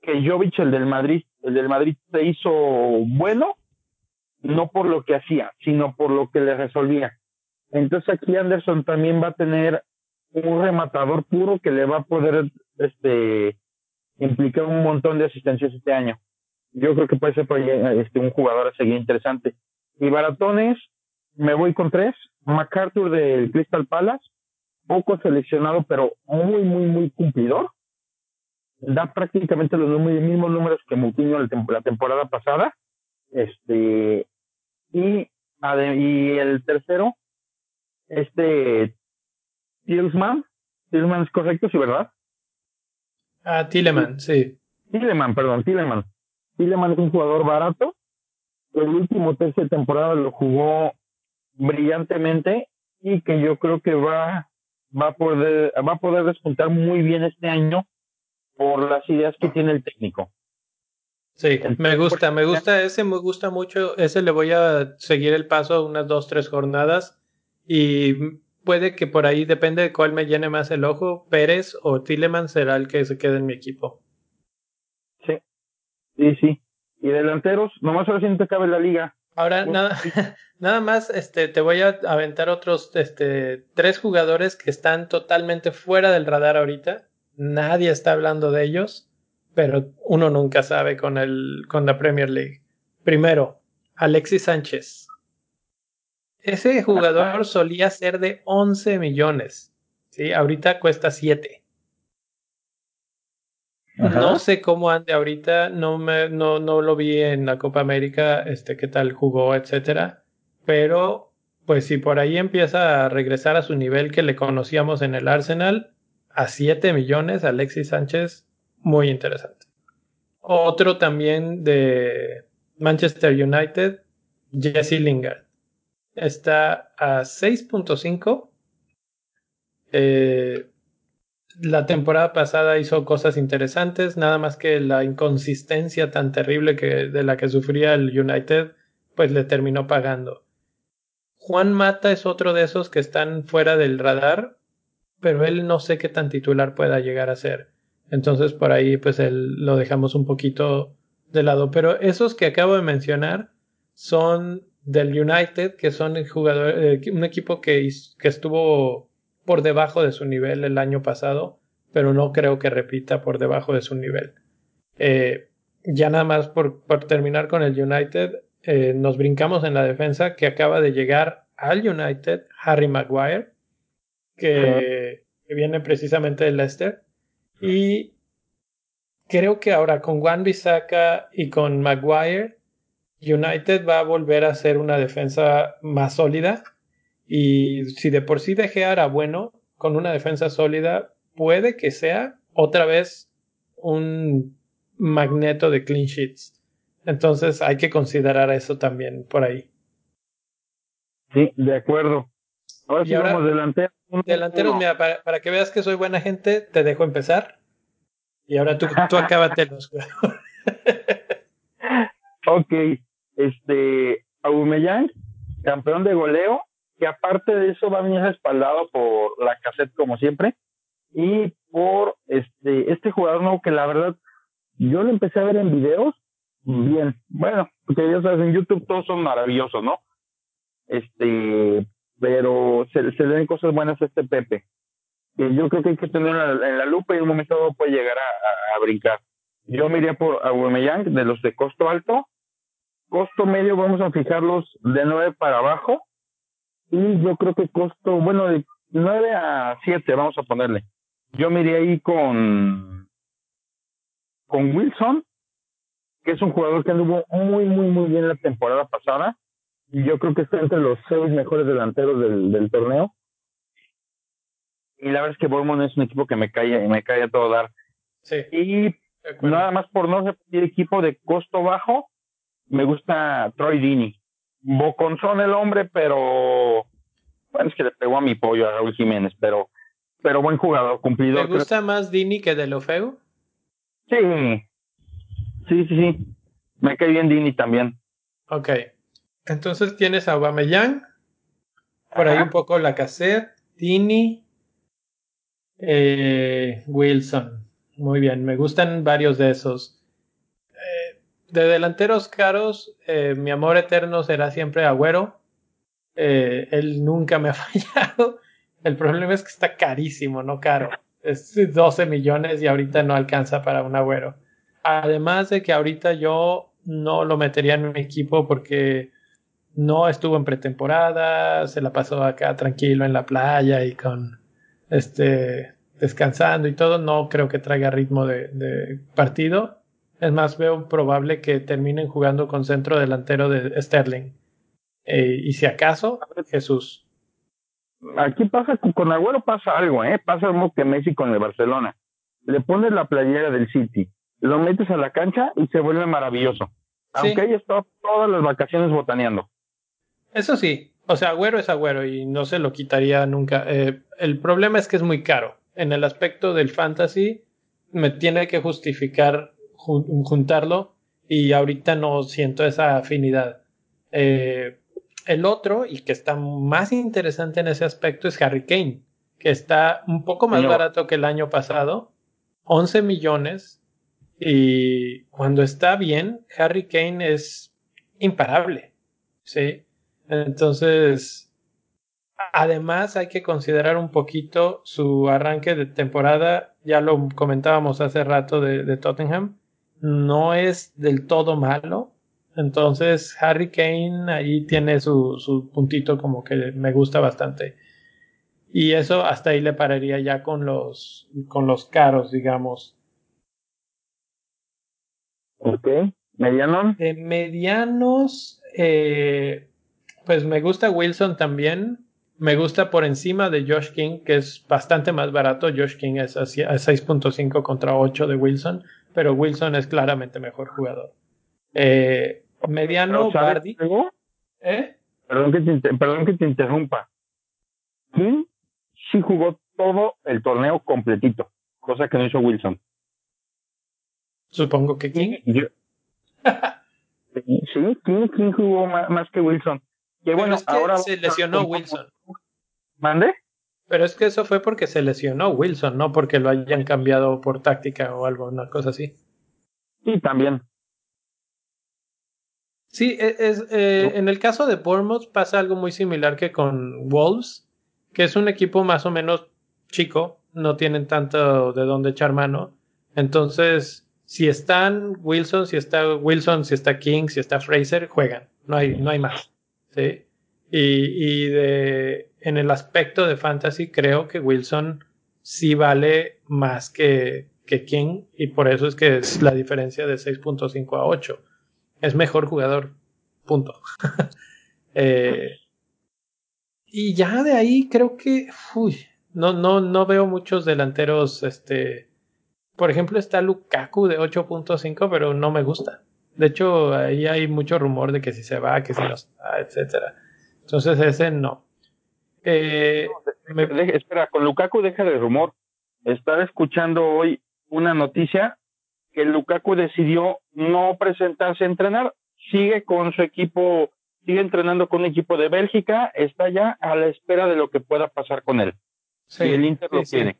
que Jovic, el del Madrid, el del Madrid se hizo bueno, no por lo que hacía, sino por lo que le resolvía. Entonces aquí Anderson también va a tener un rematador puro que le va a poder este implicar un montón de asistencias este año. Yo creo que puede ser este, un jugador a seguir interesante. Y baratones, me voy con tres. MacArthur del Crystal Palace, poco seleccionado, pero muy, muy, muy cumplidor. Da prácticamente los mismos números que Moutinho la temporada pasada. Este, y, y el tercero, este, Tillman. Tillman es correcto, sí, ¿verdad? Ah, Tilleman, sí. Tilleman, perdón, Tilleman. Tilleman es un jugador barato. El último tercio de temporada lo jugó brillantemente y que yo creo que va va a poder, va a poder despuntar muy bien este año por las ideas que tiene el técnico. Sí, me gusta, me gusta ese, me gusta mucho. Ese le voy a seguir el paso unas dos, tres jornadas y puede que por ahí, depende de cuál me llene más el ojo, Pérez o Tilleman será el que se quede en mi equipo. Sí, sí, sí. Y delanteros, nomás ahora sí no te cabe la liga. Ahora, nada, nada más, este, te voy a aventar otros, este, tres jugadores que están totalmente fuera del radar ahorita. Nadie está hablando de ellos pero uno nunca sabe con, el, con la Premier League. Primero, Alexis Sánchez. Ese jugador solía ser de 11 millones. ¿sí? Ahorita cuesta 7. No sé cómo ande ahorita, no, me, no, no lo vi en la Copa América, este, qué tal jugó, etcétera. Pero, pues si por ahí empieza a regresar a su nivel que le conocíamos en el Arsenal, a 7 millones, Alexis Sánchez muy interesante. Otro también de Manchester United, Jesse Lingard. Está a 6.5. Eh, la temporada pasada hizo cosas interesantes, nada más que la inconsistencia tan terrible que, de la que sufría el United, pues le terminó pagando. Juan Mata es otro de esos que están fuera del radar, pero él no sé qué tan titular pueda llegar a ser. Entonces por ahí pues lo dejamos un poquito de lado. Pero esos que acabo de mencionar son del United, que son el jugador, eh, un equipo que, que estuvo por debajo de su nivel el año pasado, pero no creo que repita por debajo de su nivel. Eh, ya nada más por, por, terminar con el United, eh, nos brincamos en la defensa que acaba de llegar al United, Harry Maguire, que, que viene precisamente del Leicester y creo que ahora con Juan Bisaca y con Maguire, United va a volver a ser una defensa más sólida. Y si de por sí De era bueno, con una defensa sólida, puede que sea otra vez un magneto de clean sheets. Entonces hay que considerar eso también por ahí. Sí, de acuerdo. Ahora sí vamos delanteros. Delanteros, mira, para, que veas que soy buena gente, te dejo empezar. Y ahora tú, tú acábate los Ok, este, Aubameyang, campeón de goleo, que aparte de eso va a venir respaldado por la cassette como siempre, y por este, este jugador nuevo que la verdad, yo lo empecé a ver en videos, bien, bueno, porque ya sabes, en YouTube todos son maravillosos, ¿no? Este, pero se, se le ven cosas buenas a este Pepe. Que yo creo que hay que tenerlo en la, lupa y en un momento puede llegar a, a, brincar. Yo me por Aubameyang de los de costo alto. Costo medio vamos a fijarlos de 9 para abajo. Y yo creo que costo, bueno, de 9 a 7 vamos a ponerle. Yo me iría ahí con, con Wilson, que es un jugador que anduvo muy, muy, muy bien la temporada pasada y yo creo que está entre los seis mejores delanteros del, del torneo. Y la verdad es que Bournemouth es un equipo que me cae, me cae a todo dar. Sí. Y nada más por no repetir equipo de costo bajo, me gusta Troy Dini. Boconzón el hombre, pero bueno, es que le pegó a mi pollo a Raúl Jiménez, pero pero buen jugador, cumplidor. ¿Te gusta más Dini que Delofeu? Sí. Sí, sí, sí. Me cae bien Dini también. Ok. Entonces tienes a Aubameyang, por ahí un poco la cassette, Tini, eh, Wilson. Muy bien, me gustan varios de esos. Eh, de delanteros caros, eh, mi amor eterno será siempre Agüero. él nunca me ha fallado. El problema es que está carísimo, no caro. Es 12 millones y ahorita no alcanza para un Agüero. Además de que ahorita yo no lo metería en un equipo porque no estuvo en pretemporada, se la pasó acá tranquilo en la playa y con este descansando y todo, no creo que traiga ritmo de, partido. Es más, veo probable que terminen jugando con centro delantero de Sterling. Eh, y si acaso, Jesús. Aquí pasa, con Agüero pasa algo, ¿eh? Pasa algo que Messi con el Barcelona. Le pones la playera del City, lo metes a la cancha y se vuelve maravilloso. Aunque haya estado todas las vacaciones botaneando. Eso sí, o sea, Agüero es Agüero y no se lo quitaría nunca. Eh, el problema es que es muy caro. En el aspecto del fantasy, me tiene que justificar juntarlo y ahorita no siento esa afinidad. Eh, el otro, y que está más interesante en ese aspecto, es Harry Kane, que está un poco más barato que el año pasado, 11 millones, y cuando está bien, Harry Kane es imparable. ¿sí? Entonces, además hay que considerar un poquito su arranque de temporada, ya lo comentábamos hace rato de, Tottenham, no es del todo malo. Entonces, Harry Kane ahí tiene su, su puntito como que me gusta bastante. Y eso hasta ahí le pararía ya con los, con los caros, digamos. Ok. ¿Medianos? Medianos, eh, pues me gusta Wilson también. Me gusta por encima de Josh King, que es bastante más barato. Josh King es a 6.5 contra 8 de Wilson, pero Wilson es claramente mejor jugador. Eh, mediano, Bardi. ¿Eh? Perdón que, te, perdón que te interrumpa. King sí jugó todo el torneo completito, cosa que no hizo Wilson. Supongo que King. sí, King, jugó más, que Wilson. Que bueno, ahora se lesionó Wilson. ¿Mande? Pero es que eso fue porque se lesionó Wilson, no porque lo hayan cambiado por táctica o algo, una cosa así. Sí, también. Sí, e, es, eh, en el caso de Bournemouth pasa algo muy similar que con Wolves, que es un equipo más o menos chico, no tienen tanto de dónde echar mano. Entonces, si están Wilson, si está Wilson, si está King, si está Fraser, juegan. No hay, no hay más. ¿sí? Y, y de, en el aspecto de fantasy, creo que Wilson sí vale más que, que King. Y por eso es que es la diferencia de 6.5 a 8. Es mejor jugador. Punto. eh, y ya de ahí creo que. Uy, no, no, no veo muchos delanteros este, por ejemplo, está Lukaku de 8.5, pero no me gusta. De hecho, ahí hay mucho rumor de que si se va, que si no está, etcétera. Entonces ese no. Eh, espera, con Lukaku deja de rumor. Estaba escuchando hoy una noticia que Lukaku decidió no presentarse a entrenar. Sigue con su equipo, sigue entrenando con un equipo de Bélgica, está ya a la espera de lo que pueda pasar con él. Sí, y el Inter lo tiene.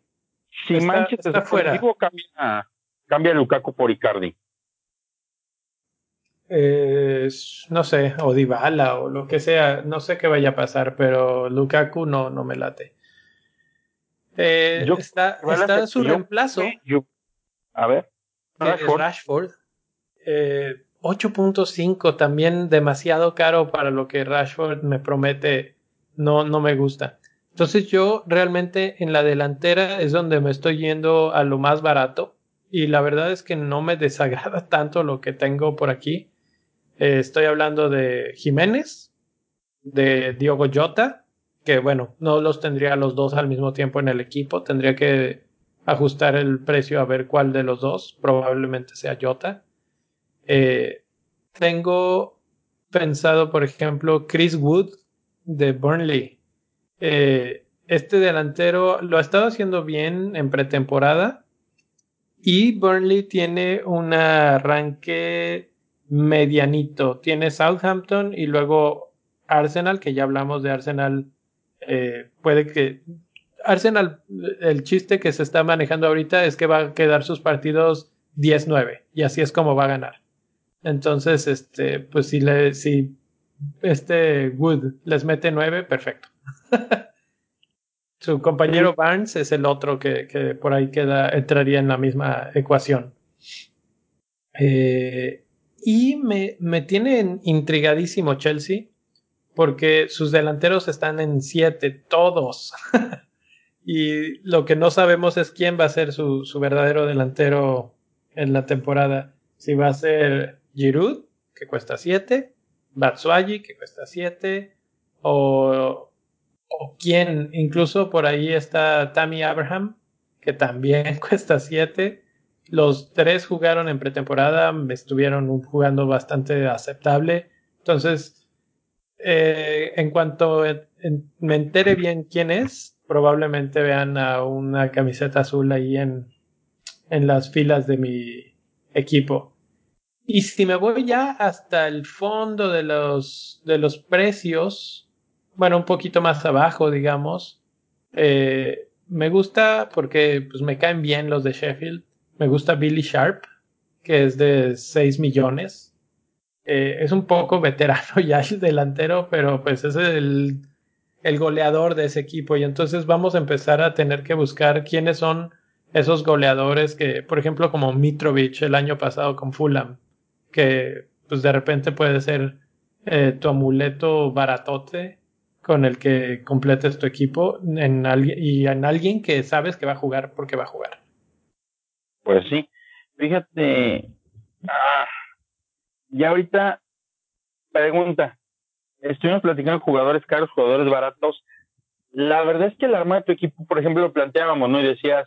Si está, Manchester está fuera. cambia, cambia Lukaku por Icardi. Eh, no sé, o Dybala o lo que sea, no sé qué vaya a pasar, pero Lukaku no, no me late. Eh, está, está su reemplazo. a ver. Rashford. Rashford. Eh, 8.5, también demasiado caro para lo que Rashford me promete. No, no me gusta. Entonces yo realmente en la delantera es donde me estoy yendo a lo más barato y la verdad es que no me desagrada tanto lo que tengo por aquí. Eh, estoy hablando de Jiménez, de Diogo Jota, que bueno, no los tendría los dos al mismo tiempo en el equipo, tendría que ajustar el precio a ver cuál de los dos, probablemente sea Jota. Eh, tengo pensado, por ejemplo, Chris Wood de Burnley. Eh, este delantero lo ha estado haciendo bien en pretemporada y Burnley tiene un arranque medianito. Tiene Southampton y luego Arsenal, que ya hablamos de Arsenal. Eh, puede que Arsenal, el chiste que se está manejando ahorita es que va a quedar sus partidos 10-9 y así es como va a ganar. Entonces, este, pues si le, si este Wood les mete 9, perfecto. Su compañero Barnes es el otro que, por ahí queda, entraría en la misma ecuación. Eh, y me, me tiene intrigadísimo Chelsea porque sus delanteros están en 7, todos. y lo que no sabemos es quién va a ser su, su verdadero delantero en la temporada. Si va a ser Giroud, que cuesta 7, Batshuayi, que cuesta 7, o o quién, incluso por ahí está Tammy Abraham, que también cuesta 7. Los tres jugaron en pretemporada, estuvieron jugando bastante aceptable. Entonces, eh, en cuanto me entere bien quién es, probablemente vean a una camiseta azul ahí en, en las filas de mi equipo. Y si me voy ya hasta el fondo de los, de los precios, bueno, un poquito más abajo, digamos, eh, me gusta porque pues, me caen bien los de Sheffield. Me gusta Billy Sharp, que es de 6 millones. Eh, es un poco veterano ya el delantero, pero pues es el, goleador de ese equipo. Y entonces vamos a empezar a tener que buscar quiénes son esos goleadores que, por ejemplo, como Mitrovic el año pasado con Fulham que pues de repente puede ser eh, tu amuleto baratote con el que completes tu equipo en y en alguien que sabes que va a jugar porque va a jugar. Pues sí, fíjate, ah, ya ahorita pregunta, estuvimos platicando jugadores caros, jugadores baratos. La verdad es que el arma de tu equipo, por ejemplo, lo planteábamos, ¿no? Y decías,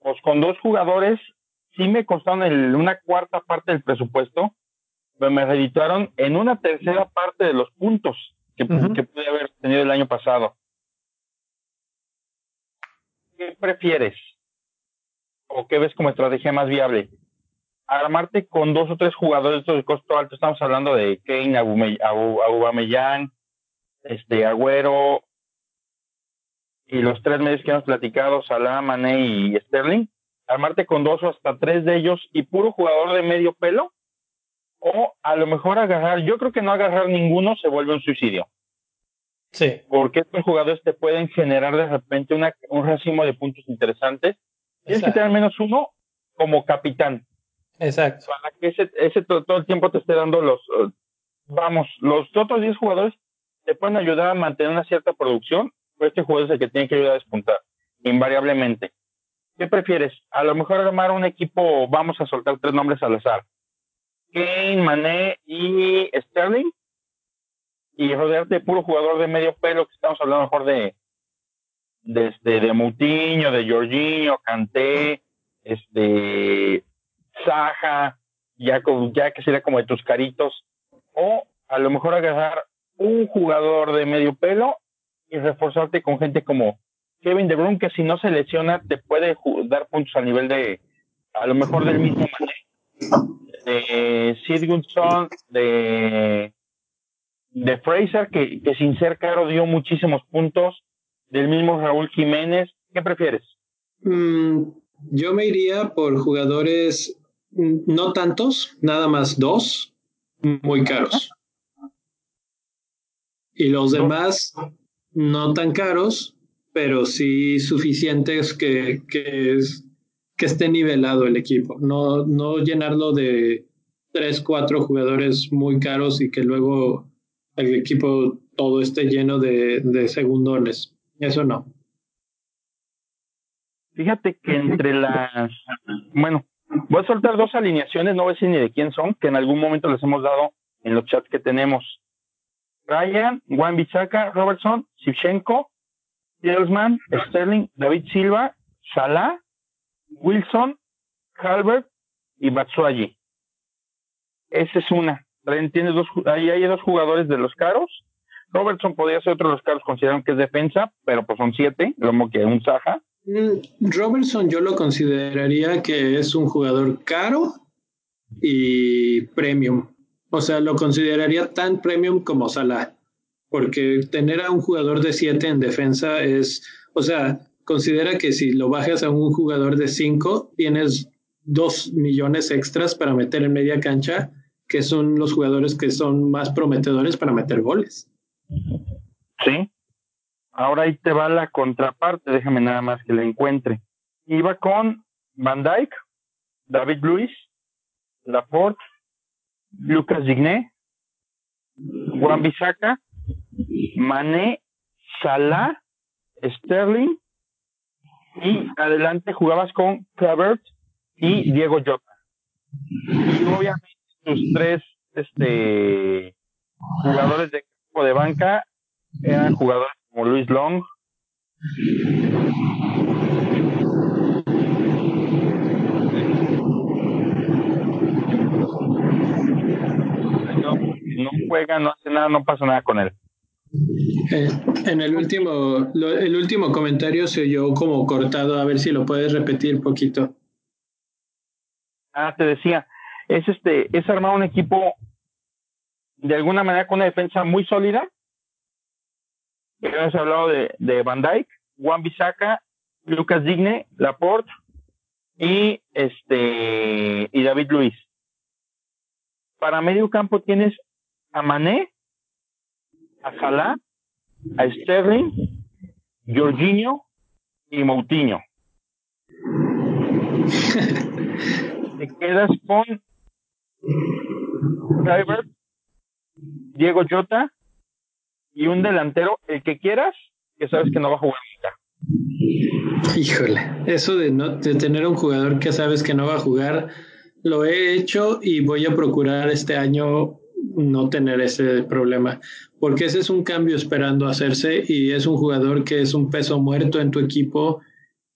pues con dos jugadores sí me costaron en una cuarta parte del presupuesto, pero me redituaron en una tercera parte de los puntos que, que pude haber tenido el año pasado. ¿Qué prefieres? ¿O qué ves como estrategia más viable? Armarte con dos o tres jugadores de costo alto. Estamos hablando de Kane, Aubameyang, este, Agüero, y los tres meses que hemos platicado, Salah, Mané y Sterling armarte con dos o hasta tres de ellos y puro jugador de medio pelo, o a lo mejor agarrar, yo creo que no agarrar ninguno se vuelve un suicidio. Sí. Porque estos jugadores te pueden generar de repente una, un racimo de puntos interesantes. Tienes que tener al menos uno como capitán. Exacto. Para que ese, ese todo, el tiempo te esté dando los, uh, vamos, los otros 10 jugadores te pueden ayudar a mantener una cierta producción, pero este jugador es el que tiene que ayudar a despuntar, invariablemente. ¿Qué prefieres? A lo mejor armar un equipo, vamos a soltar tres nombres al azar. Kane, Mané y Sterling. Y rodearte de puro jugador de medio pelo, que estamos hablando mejor de de, este, de Mutiño, de Jorginho, Canté, este, Saja, ya, ya que sería como de tus caritos. O a lo mejor agarrar un jugador de medio pelo y reforzarte con gente como Kevin De Bruyne que si no se lesiona te puede dar puntos a nivel de a lo mejor del mismo Mané de Sigurdsson de de Fraser que, que sin ser caro dio muchísimos puntos del mismo Raúl Jiménez ¿qué prefieres? Mm, yo me iría por jugadores mm, no tantos nada más dos muy caros y los demás no tan caros pero sí suficientes que, que, que esté nivelado el equipo. No, no llenarlo de tres, cuatro jugadores muy caros y que luego el equipo todo esté lleno de, de segundones. Eso no. Fíjate que entre las, bueno, voy a soltar dos alineaciones, no voy a decir ni de quién son, que en algún momento les hemos dado en los chats que tenemos. Ryan, Juan Bichaca, Robertson, Sivchenko, Yelsman, Sterling, David Silva, Salah, Wilson, Halbert y Batsuagi. Esa es una. Tienes dos, ahí hay dos jugadores de los caros. Robertson podría ser otro de los caros, consideran que es defensa, pero pues son siete, como que un Saja. Mm, Robertson yo lo consideraría que es un jugador caro y premium. O sea, lo consideraría tan premium como Salah porque tener a un jugador de 7 en defensa es, o sea, considera que si lo bajas a un jugador de 5, tienes 2 millones extras para meter en media cancha, que son los jugadores que son más prometedores para meter goles. Sí. Ahora ahí te va la contraparte, déjame nada más que la encuentre. Iba con Van Dyke, David Luis, Laporte, Lucas Digné, Juan Bisaca Mané, Salah, Sterling y adelante jugabas con Clavert y Diego Jota. Y obviamente tus tres este, jugadores de de banca eran jugadores como Luis Long, no juega, no hace nada, no pasa nada con él. Eh, en el último, el último comentario se oyó como cortado, a ver si lo puedes repetir un poquito. Ah, te decía, es este, es armar un equipo de alguna manera con una defensa muy sólida. Hemos hablado de, de Van Dyke, Juan Bisaca, Lucas Digne, Laporte y este y David Luis. Para medio campo tienes a Mané, a Salah, a Sterling, Jorginho y Moutinho. Te quedas con Driver, Diego Jota y un delantero, el que quieras, que sabes que no va a jugar nunca. Híjole, eso de no de tener un jugador que sabes que no va a jugar, lo he hecho y voy a procurar este año no tener ese problema, porque ese es un cambio esperando hacerse y es un jugador que es un peso muerto en tu equipo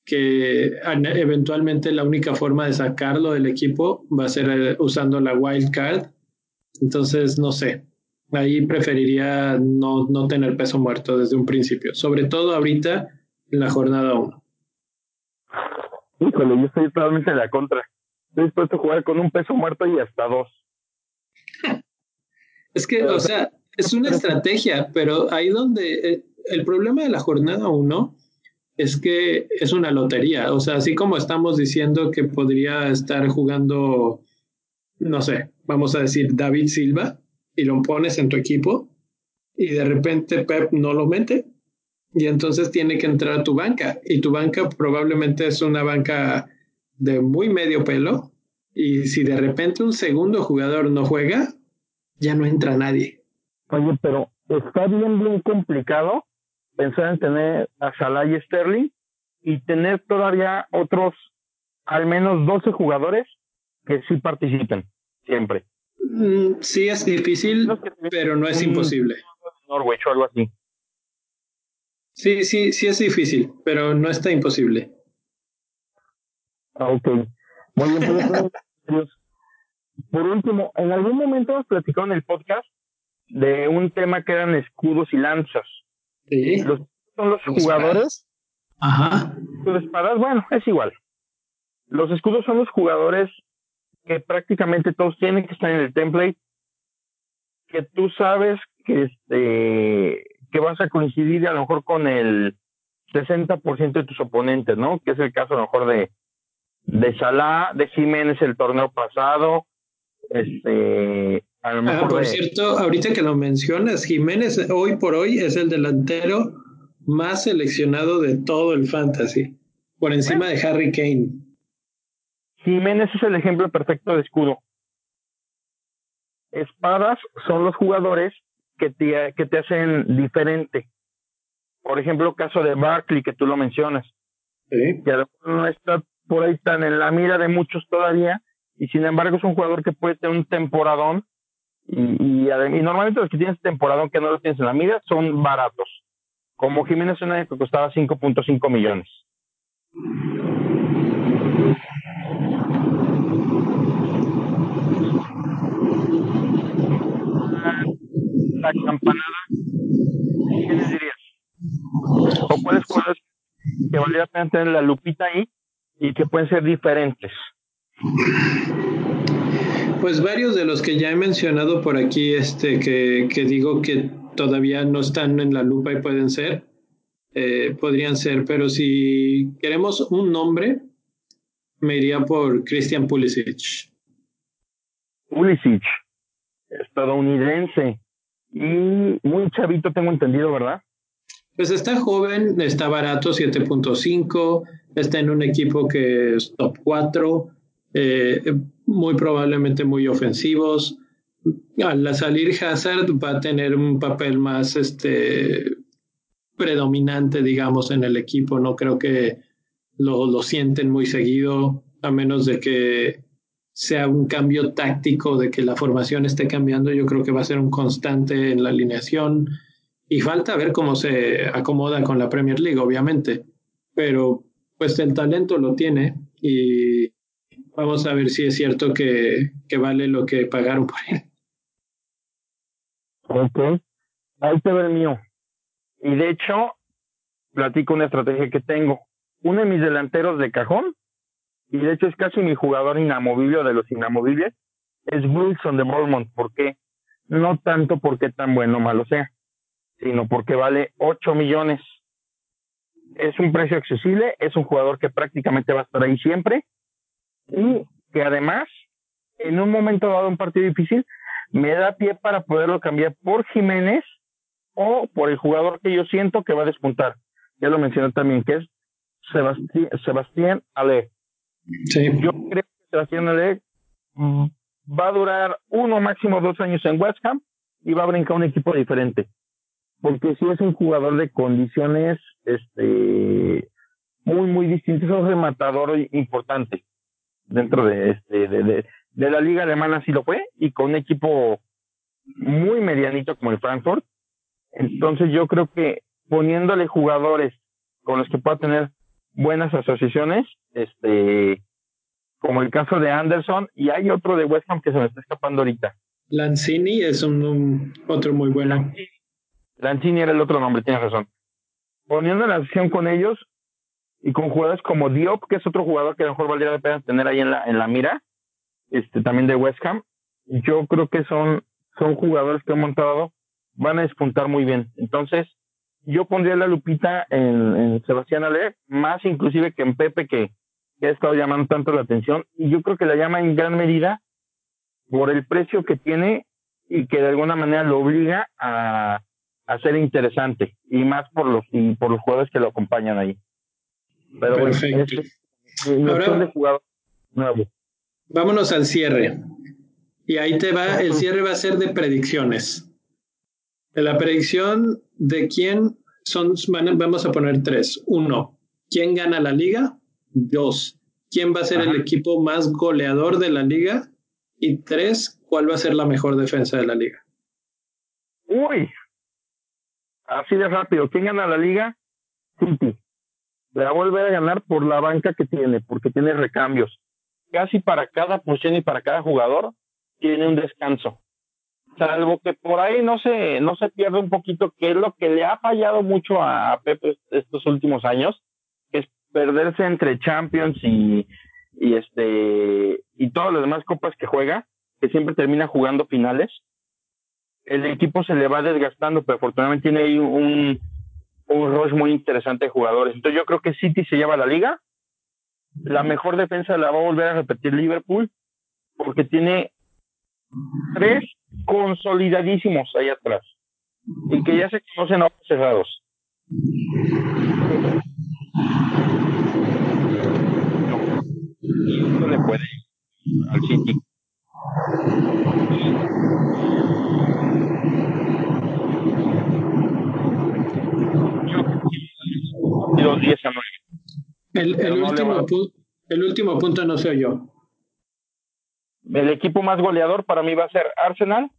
que eventualmente la única forma de sacarlo del equipo va a ser eh, usando la wild card. Entonces, no sé, ahí preferiría no, no tener peso muerto desde un principio, sobre todo ahorita en la jornada 1. Híjole, yo estoy totalmente de la contra. Estoy dispuesto a jugar con un peso muerto y hasta dos. Es que, o sea, es una estrategia, pero ahí donde eh, el problema de la jornada 1 es que es una lotería. O sea, así como estamos diciendo que podría estar jugando, no sé, vamos a decir David Silva, y lo pones en tu equipo, y de repente Pep no lo mete, y entonces tiene que entrar a tu banca, y tu banca probablemente es una banca de muy medio pelo, y si de repente un segundo jugador no juega, ya no entra nadie. Oye, pero está bien, bien complicado pensar en tener a Salah y Sterling y tener todavía otros al menos 12 jugadores que sí participen siempre. Mm, sí es difícil, pero no es imposible. Norwich o algo así. Sí, sí, sí es difícil, pero no está imposible. Ah, ok. Muy bien, pues, por último, en algún momento hemos platicado en el podcast de un tema que eran escudos y lanzas. Sí. Los, son los jugadores. Ajá. Los espadas, bueno, es igual. Los escudos son los jugadores que prácticamente todos tienen que estar en el template, que tú sabes que este que vas a coincidir a lo mejor con el 60% de tus oponentes, ¿no? Que es el caso a lo mejor de de Salah, de Jiménez el torneo pasado, este, a lo mejor ah, por cierto, ahorita que lo mencionas, Jiménez hoy por hoy es el delantero más seleccionado de todo el fantasy, por encima de Harry Kane. Jiménez es el ejemplo perfecto de escudo. Espadas son los jugadores que te, que te hacen diferente. Por ejemplo, caso de Barkley, que tú lo mencionas. Sí. Que no está por ahí tan en la mira de muchos todavía, y sin embargo es un jugador que puede tener un temporadón y, y, normalmente los que tienes temporadón que no lo tienes en la mira son baratos. Como Jiménez una que costaba 5.5 millones. La campanada, ¿qué les dirías? ¿O cuáles jugadores que valdría la pena tener la lupita ahí y que pueden ser diferentes? Pues varios de los que ya he mencionado por aquí, este, que, que digo que todavía no están en la lupa y pueden ser, eh, podrían ser, pero si queremos un nombre, me iría por Christian Pulisic. Pulisic, estadounidense y muy chavito, tengo entendido, ¿verdad? Pues está joven, está barato, 7.5, está en un equipo que es top 4 eh, muy probablemente muy ofensivos. Al salir Hazard va a tener un papel más este, predominante, digamos, en el equipo. No creo que lo, lo sienten muy seguido, a menos de que sea un cambio táctico, de que la formación esté cambiando. Yo creo que va a ser un constante en la alineación. Y falta ver cómo se acomoda con la Premier League, obviamente. Pero pues el talento lo tiene y Vamos a ver si es cierto que, que vale lo que pagaron por él. Ok. Ahí te mío. Y de hecho, platico una estrategia que tengo. Uno de mis delanteros de cajón, y de hecho es casi mi jugador inamovible de los inamovibles, es Wilson de Bournemouth. ¿Por qué? No tanto porque tan bueno o malo sea, sino porque vale 8 millones. Es un precio accesible, es un jugador que prácticamente va a estar ahí siempre y que además, en un momento dado, un partido difícil, me da pie para poderlo cambiar por Jiménez o por el jugador que yo siento que va a despuntar. Ya lo mencioné también, que es Sebastián Ale. Sí. Yo creo que Sebastián mm, va a durar uno, máximo dos años en West Ham y va a brincar un equipo diferente. Porque si es un jugador de condiciones este muy, muy distintas, es un rematador importante dentro de, este, de, de, de la liga alemana, sí lo fue, y con un equipo muy medianito como el Frankfurt. Entonces yo creo que poniéndole jugadores con los que pueda tener buenas asociaciones, este, como el caso de Anderson, y hay otro de West Ham que se me está escapando ahorita. Lanzini es un, un otro muy bueno. Lanzini era el otro nombre, tienes razón. Poniendo la acción con ellos y con jugadores como Diop, que es otro jugador que a lo mejor valdría la pena tener ahí en la, en la mira, este, también de West Ham, yo creo que son, son jugadores que han montado, van a despuntar muy bien. Entonces, yo pondría la lupita en, en Sebastián Ale, más inclusive que en Pepe, que, que ha estado llamando tanto la atención, y yo creo que la llama en gran medida por el precio que tiene y que de alguna manera lo obliga a, a ser interesante, y más por los, y por los jugadores que lo acompañan ahí. Pero Perfecto. bueno, es, es mi Ahora- opción de jugador nuevo. Vámonos al cierre. Y ahí te va, el cierre va a ser de predicciones. De la predicción de quién son, vamos a poner tres. Uno, ¿quién gana la liga? Dos, ¿quién va a ser el equipo más goleador de la liga? Y tres, ¿cuál va a ser la mejor defensa de la liga? Uy, así de rápido. ¿Quién gana la liga? City. Le va a volver a ganar por la banca que tiene, porque tiene recambios. Casi para cada posición y para cada jugador tiene un descanso. Salvo que por ahí no se, no se pierde un poquito, que es lo que le ha fallado mucho a, Pepe estos últimos años, que es perderse entre Champions y, y este, y todas las demás copas que juega, que siempre termina jugando finales el equipo se le va desgastando, pero afortunadamente tiene ahí un, un rush muy interesante de jugadores. Entonces yo creo que City se lleva la liga. La mejor defensa la va a volver a repetir Liverpool, porque tiene tres consolidadísimos ahí atrás y que ya se conocen a ojos cerrados. No, no le puede al City. Y los 10 a 9. El, el no último el último punto no soy yo. El equipo más goleador para mí va a ser Arsenal.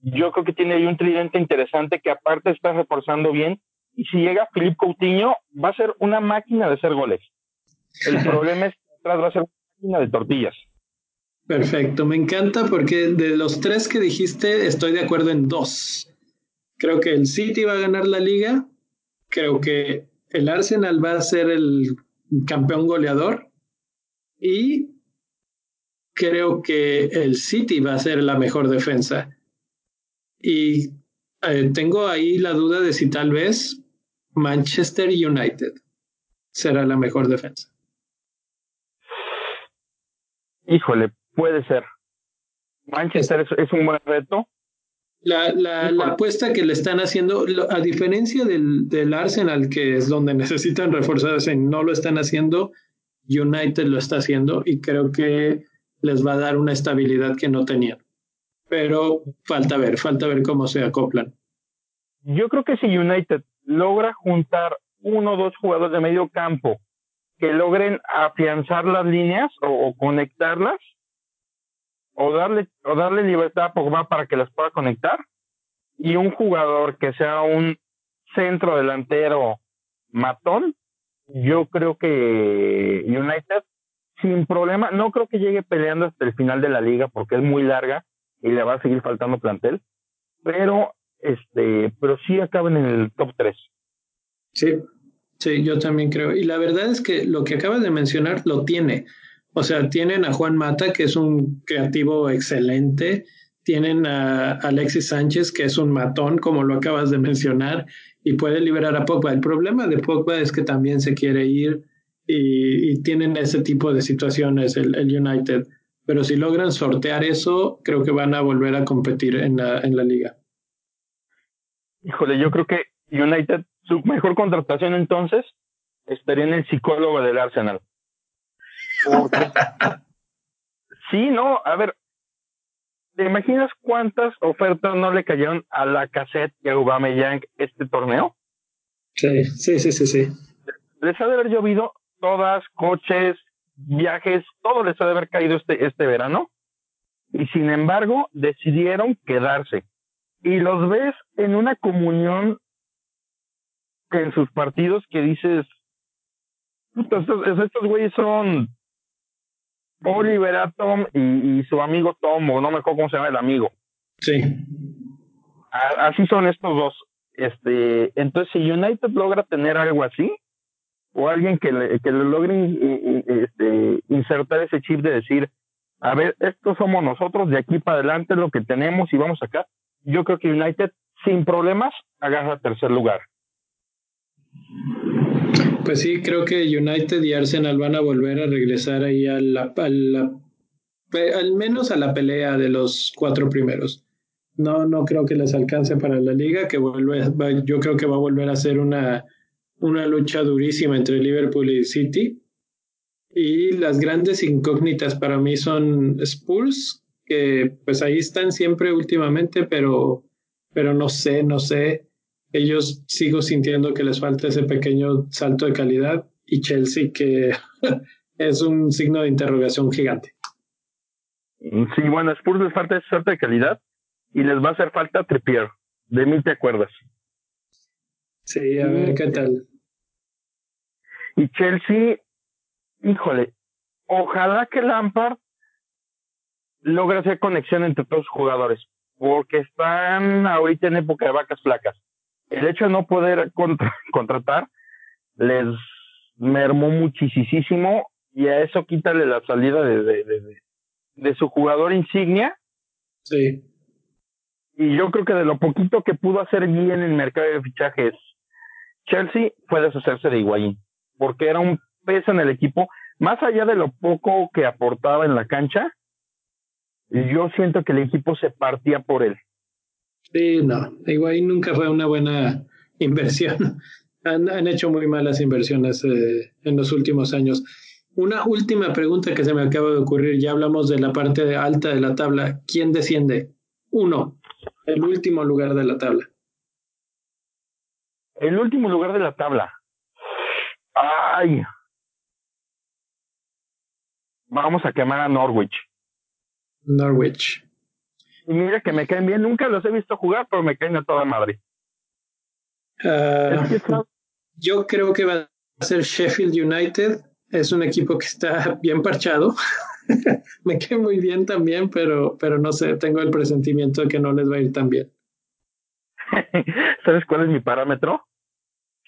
Yo creo que tiene ahí un tridente interesante que aparte está reforzando bien. Y si llega Philippe Coutinho, va a ser una máquina de hacer goles. El problema es que atrás va a ser una máquina de tortillas. Perfecto, me encanta porque de los tres que dijiste estoy de acuerdo en dos. Creo que el City va a ganar la liga, creo que el Arsenal va a ser el campeón goleador y creo que el City va a ser la mejor defensa. Y eh, tengo ahí la duda de si tal vez Manchester United será la mejor defensa. Híjole, puede ser. Manchester es, es un buen reto. La, la, la, apuesta que le están haciendo, a diferencia del, del, Arsenal, que es donde necesitan reforzarse, no lo están haciendo, United lo está haciendo y creo que les va a dar una estabilidad que no tenían. Pero falta ver, falta ver cómo se acoplan. Yo creo que si United logra juntar uno o dos jugadores de medio campo que logren afianzar las líneas o, conectarlas, o darle, o darle libertad a Pogba para que las pueda conectar, y un jugador que sea un centro delantero matón, yo creo que United sin problema, no creo que llegue peleando hasta el final de la liga porque es muy larga y le va a seguir faltando plantel, pero este, pero sí acaben en el top 3. Sí, sí, yo también creo. Y la verdad es que lo que acabas de mencionar lo tiene. O sea, tienen a Juan Mata, que es un creativo excelente. Tienen a Alexis Sánchez, que es un matón, como lo acabas de mencionar, y puede liberar a Pogba. El problema de Pogba es que también se quiere ir y, tienen ese tipo de situaciones el, el, United. Pero si logran sortear eso, creo que van a volver a competir en la, en la liga. Híjole, yo creo que United, su mejor contratación entonces, estaría en el psicólogo del Arsenal. sí, no, a ver, ¿te imaginas cuántas ofertas no le cayeron a la cassette y a Aubameyang este torneo? Sí, sí, sí, sí, sí. Les ha de haber llovido todas, coches, viajes, todo les ha de haber caído este, este verano. Y sin embargo, decidieron quedarse. Y los ves en una comunión en sus partidos que dices, estos, estos güeyes son Oliver Atom y, y, su amigo Tom, o no me acuerdo cómo se llama el amigo. Sí. así son estos dos. Este, entonces, si United logra tener algo así, o alguien que le, que le logre este, insertar ese chip de decir, a ver, estos somos nosotros, de aquí para adelante lo que tenemos y vamos acá. Yo creo que United, sin problemas, agarra tercer lugar. Pues sí, creo que United y Arsenal van a volver a regresar ahí a la, al menos a la pelea de los cuatro primeros. No, no creo que les alcance para la liga, que vuelve, yo creo que va a volver a ser una una lucha durísima entre Liverpool y City. Y las grandes incógnitas para mí son Spurs, que pues ahí están siempre últimamente, pero, pero no sé, no sé. Ellos sigo sintiendo que les falta ese pequeño salto de calidad y Chelsea que es un signo de interrogación gigante. Sí, bueno, Spurs les falta ese salto de calidad y les va a hacer falta Trippier. De mí te acuerdas. Sí, a ver qué tal. Y Chelsea, híjole, ojalá que Lampard logre hacer conexión entre todos los jugadores, porque están ahorita en época de vacas flacas. El hecho de no poder contratar les mermó muchísimo y a eso quítale la salida de, de, de, de su jugador insignia. Sí. Y yo creo que de lo poquito que pudo hacer bien en el mercado de fichajes Chelsea fue deshacerse de Higuaín, porque era un peso en el equipo, más allá de lo poco que aportaba en la cancha, yo siento que el equipo se partía por él. Sí, no, Higuaín nunca fue una buena inversión. Han, hecho muy malas inversiones eh, en los últimos años. Una última pregunta que se me acaba de ocurrir. Ya hablamos de la parte alta de la tabla. ¿Quién desciende? Uno, el último lugar de la tabla. El último lugar de la tabla. Ay. Vamos a quemar a Norwich. Norwich. Y mira que me caen bien, nunca los he visto jugar, pero me caen a toda madre. Ah, yo creo que va a ser Sheffield United. Es un equipo que está bien parchado. me cae muy bien también, pero, pero no sé, tengo el presentimiento de que no les va a ir tan bien. ¿Sabes cuál es mi parámetro?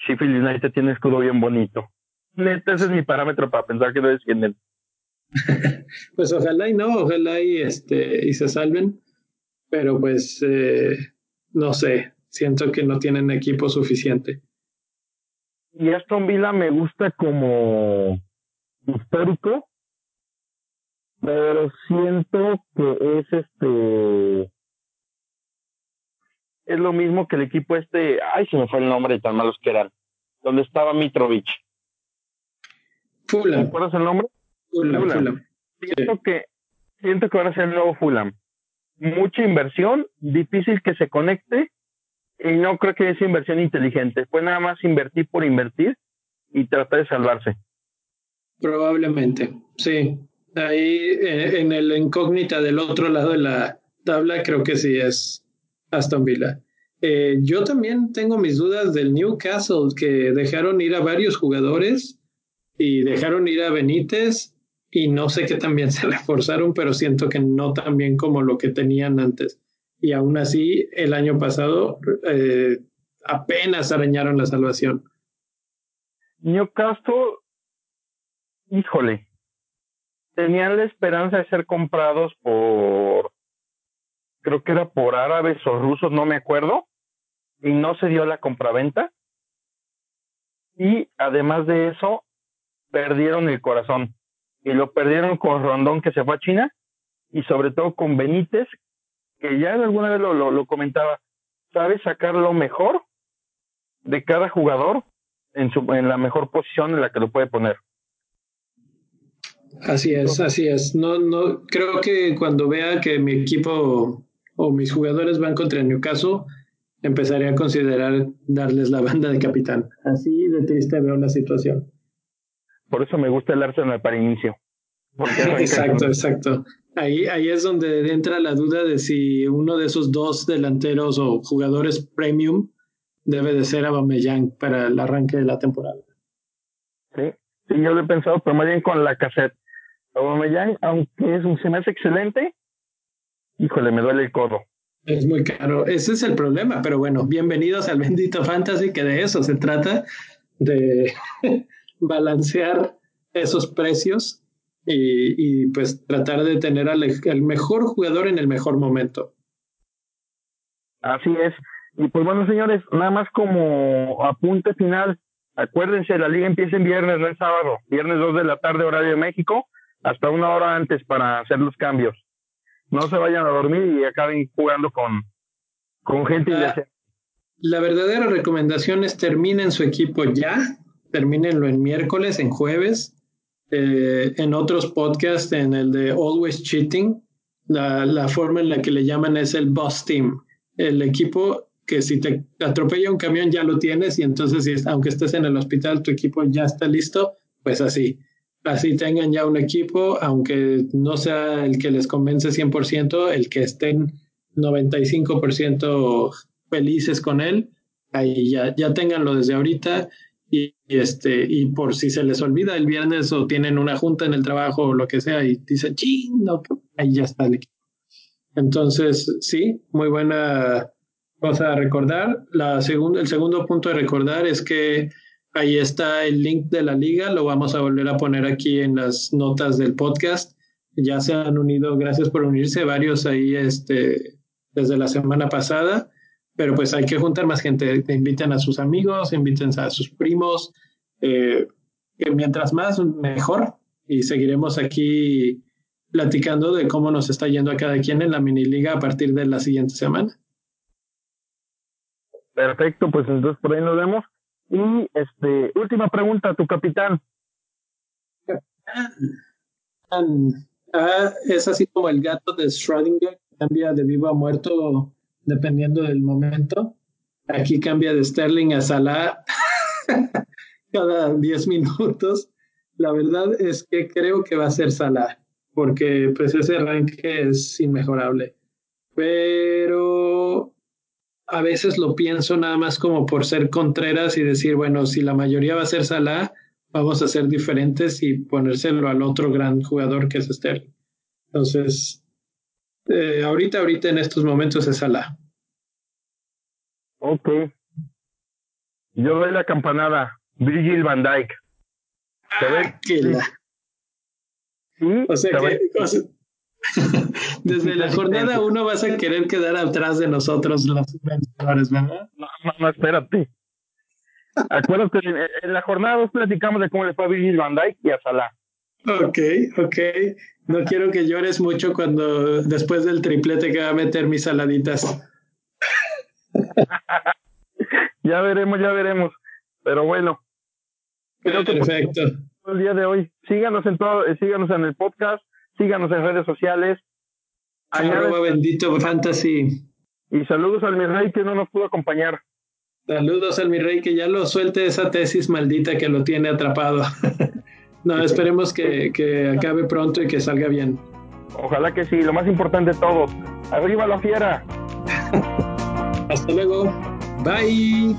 Sheffield United tiene escudo bien bonito. Neta, ese es mi parámetro para pensar que no descienden. pues ojalá y no, ojalá y este y se salven, pero pues eh, no sé, siento que no tienen equipo suficiente. Y Aston Villa me gusta como histórico, pero siento que es este es lo mismo que el equipo este, ay, se me fue el nombre de tan malos que eran, donde estaba Mitrovic. Fulham. ¿Te acuerdas el nombre? Fulham. Siento que siento que van a ser el nuevo Fulham. Mucha inversión, difícil que se conecte y no creo que es inversión inteligente. Fue nada más invertir por invertir y tratar de salvarse. Probablemente, sí. Ahí eh, en el incógnita del otro lado de la tabla creo que sí es Aston Villa. Eh, yo también tengo mis dudas del Newcastle, que dejaron ir a varios jugadores y dejaron ir a Benítez y no sé qué también se reforzaron, pero siento que no tan bien como lo que tenían antes. y aún así el año pasado eh, apenas arañaron la salvación. Newcastle, híjole, tenían la esperanza de ser comprados por, creo que era por árabes o rusos, no me acuerdo, y no se dio la compraventa. Y además de eso, perdieron el corazón. Y lo perdieron con Rondón que se fue a China y sobre todo con Benítez, que ya alguna vez lo, lo, comentaba, sabe sacar lo mejor de cada jugador en, su, en la mejor posición en la que lo puede poner. Así es, así es. No, no, creo que cuando vea que mi equipo o mis jugadores van contra Newcastle, empezaré a considerar darles la banda de capitán. Así de triste veo la situación. Por eso me gusta el Arsenal para inicio. exacto, exacto. Ahí, ahí es donde entra la duda de si uno de esos dos delanteros o jugadores premium debe de ser Aubameyang para el arranque de la temporada. Sí, sí, yo lo he pensado, pero más bien con la cassette. Aubameyang, aunque es un, se me hace excelente, híjole, me duele el codo. Es muy caro, ese es el problema, pero bueno, bienvenidos al bendito fantasy, que de eso se trata, de balancear esos precios y, pues tratar de tener al, mejor jugador en el mejor momento. Así es. Y pues bueno, señores, nada más como apunte final, acuérdense, la liga empieza en viernes, no el sábado, viernes 2 de la tarde, horario de México, hasta una hora antes para hacer los cambios. No se vayan a dormir y acaben jugando con, con gente. La, la verdadera recomendación es terminen su equipo ya, termínenlo en miércoles, en jueves. Eh, en otros podcasts, en el de Always Cheating, la, la, forma en la que le llaman es el boss team. El equipo que si te atropella un camión ya lo tienes y entonces si, aunque estés en el hospital tu equipo ya está listo, pues así. Así tengan ya un equipo, aunque no sea el que les convence 100%, el que estén 95% felices con él, ahí ya, ya tenganlo desde ahorita y, este, y por si se les olvida el viernes o tienen una junta en el trabajo o lo que sea y dicen, ching, no, ahí ya está el equipo. Entonces, sí, muy buena cosa a recordar. La segunda, el segundo punto a recordar es que ahí está el link de la liga, lo vamos a volver a poner aquí en las notas del podcast. Ya se han unido, gracias por unirse, varios ahí este, desde la semana pasada pero pues hay que juntar más gente. Inviten a sus amigos, inviten a sus primos. Eh, mientras más, mejor. Y seguiremos aquí platicando de cómo nos está yendo a cada quien en la mini liga a partir de la siguiente semana. Perfecto, pues entonces por ahí nos vemos. Y este, última pregunta, tu capitán. Ah, es así como el gato de Schrödinger, cambia de vivo a muerto dependiendo del momento. Aquí cambia de Sterling a Salah cada 10 minutos. La verdad es que creo que va a ser Salah, porque pues ese arranque es inmejorable. Pero a veces lo pienso nada más como por ser contreras y decir, bueno, si la mayoría va a ser Salah, vamos a ser diferentes y ponérselo al otro gran jugador que es Sterling. Entonces, eh, ahorita, ahorita en estos momentos es Salah. Ok. Yo doy la campanada. Virgil van Dyke. Ah, O sea que desde la jornada uno vas a querer quedar atrás de nosotros los vencedores, ¿verdad? No, no, espérate. Acuérdate, en la jornada dos platicamos de cómo le fue a Virgil van Dyke y a Salah. Ok, ok. No quiero que llores mucho cuando después del triplete que va a meter mis saladitas. ya veremos, ya veremos. Pero bueno. Creo que Perfecto. el día de hoy. Síganos en todo, eh, síganos en el podcast, síganos en redes sociales. Arroba bendito fantasy. Y saludos al mi rey que no nos pudo acompañar. Saludos al mi rey que ya lo suelte esa tesis maldita que lo tiene atrapado. no, esperemos que, que acabe pronto y que salga bien. Ojalá que sí, lo más importante de todo. Arriba la fiera. Hasta luego. Bye.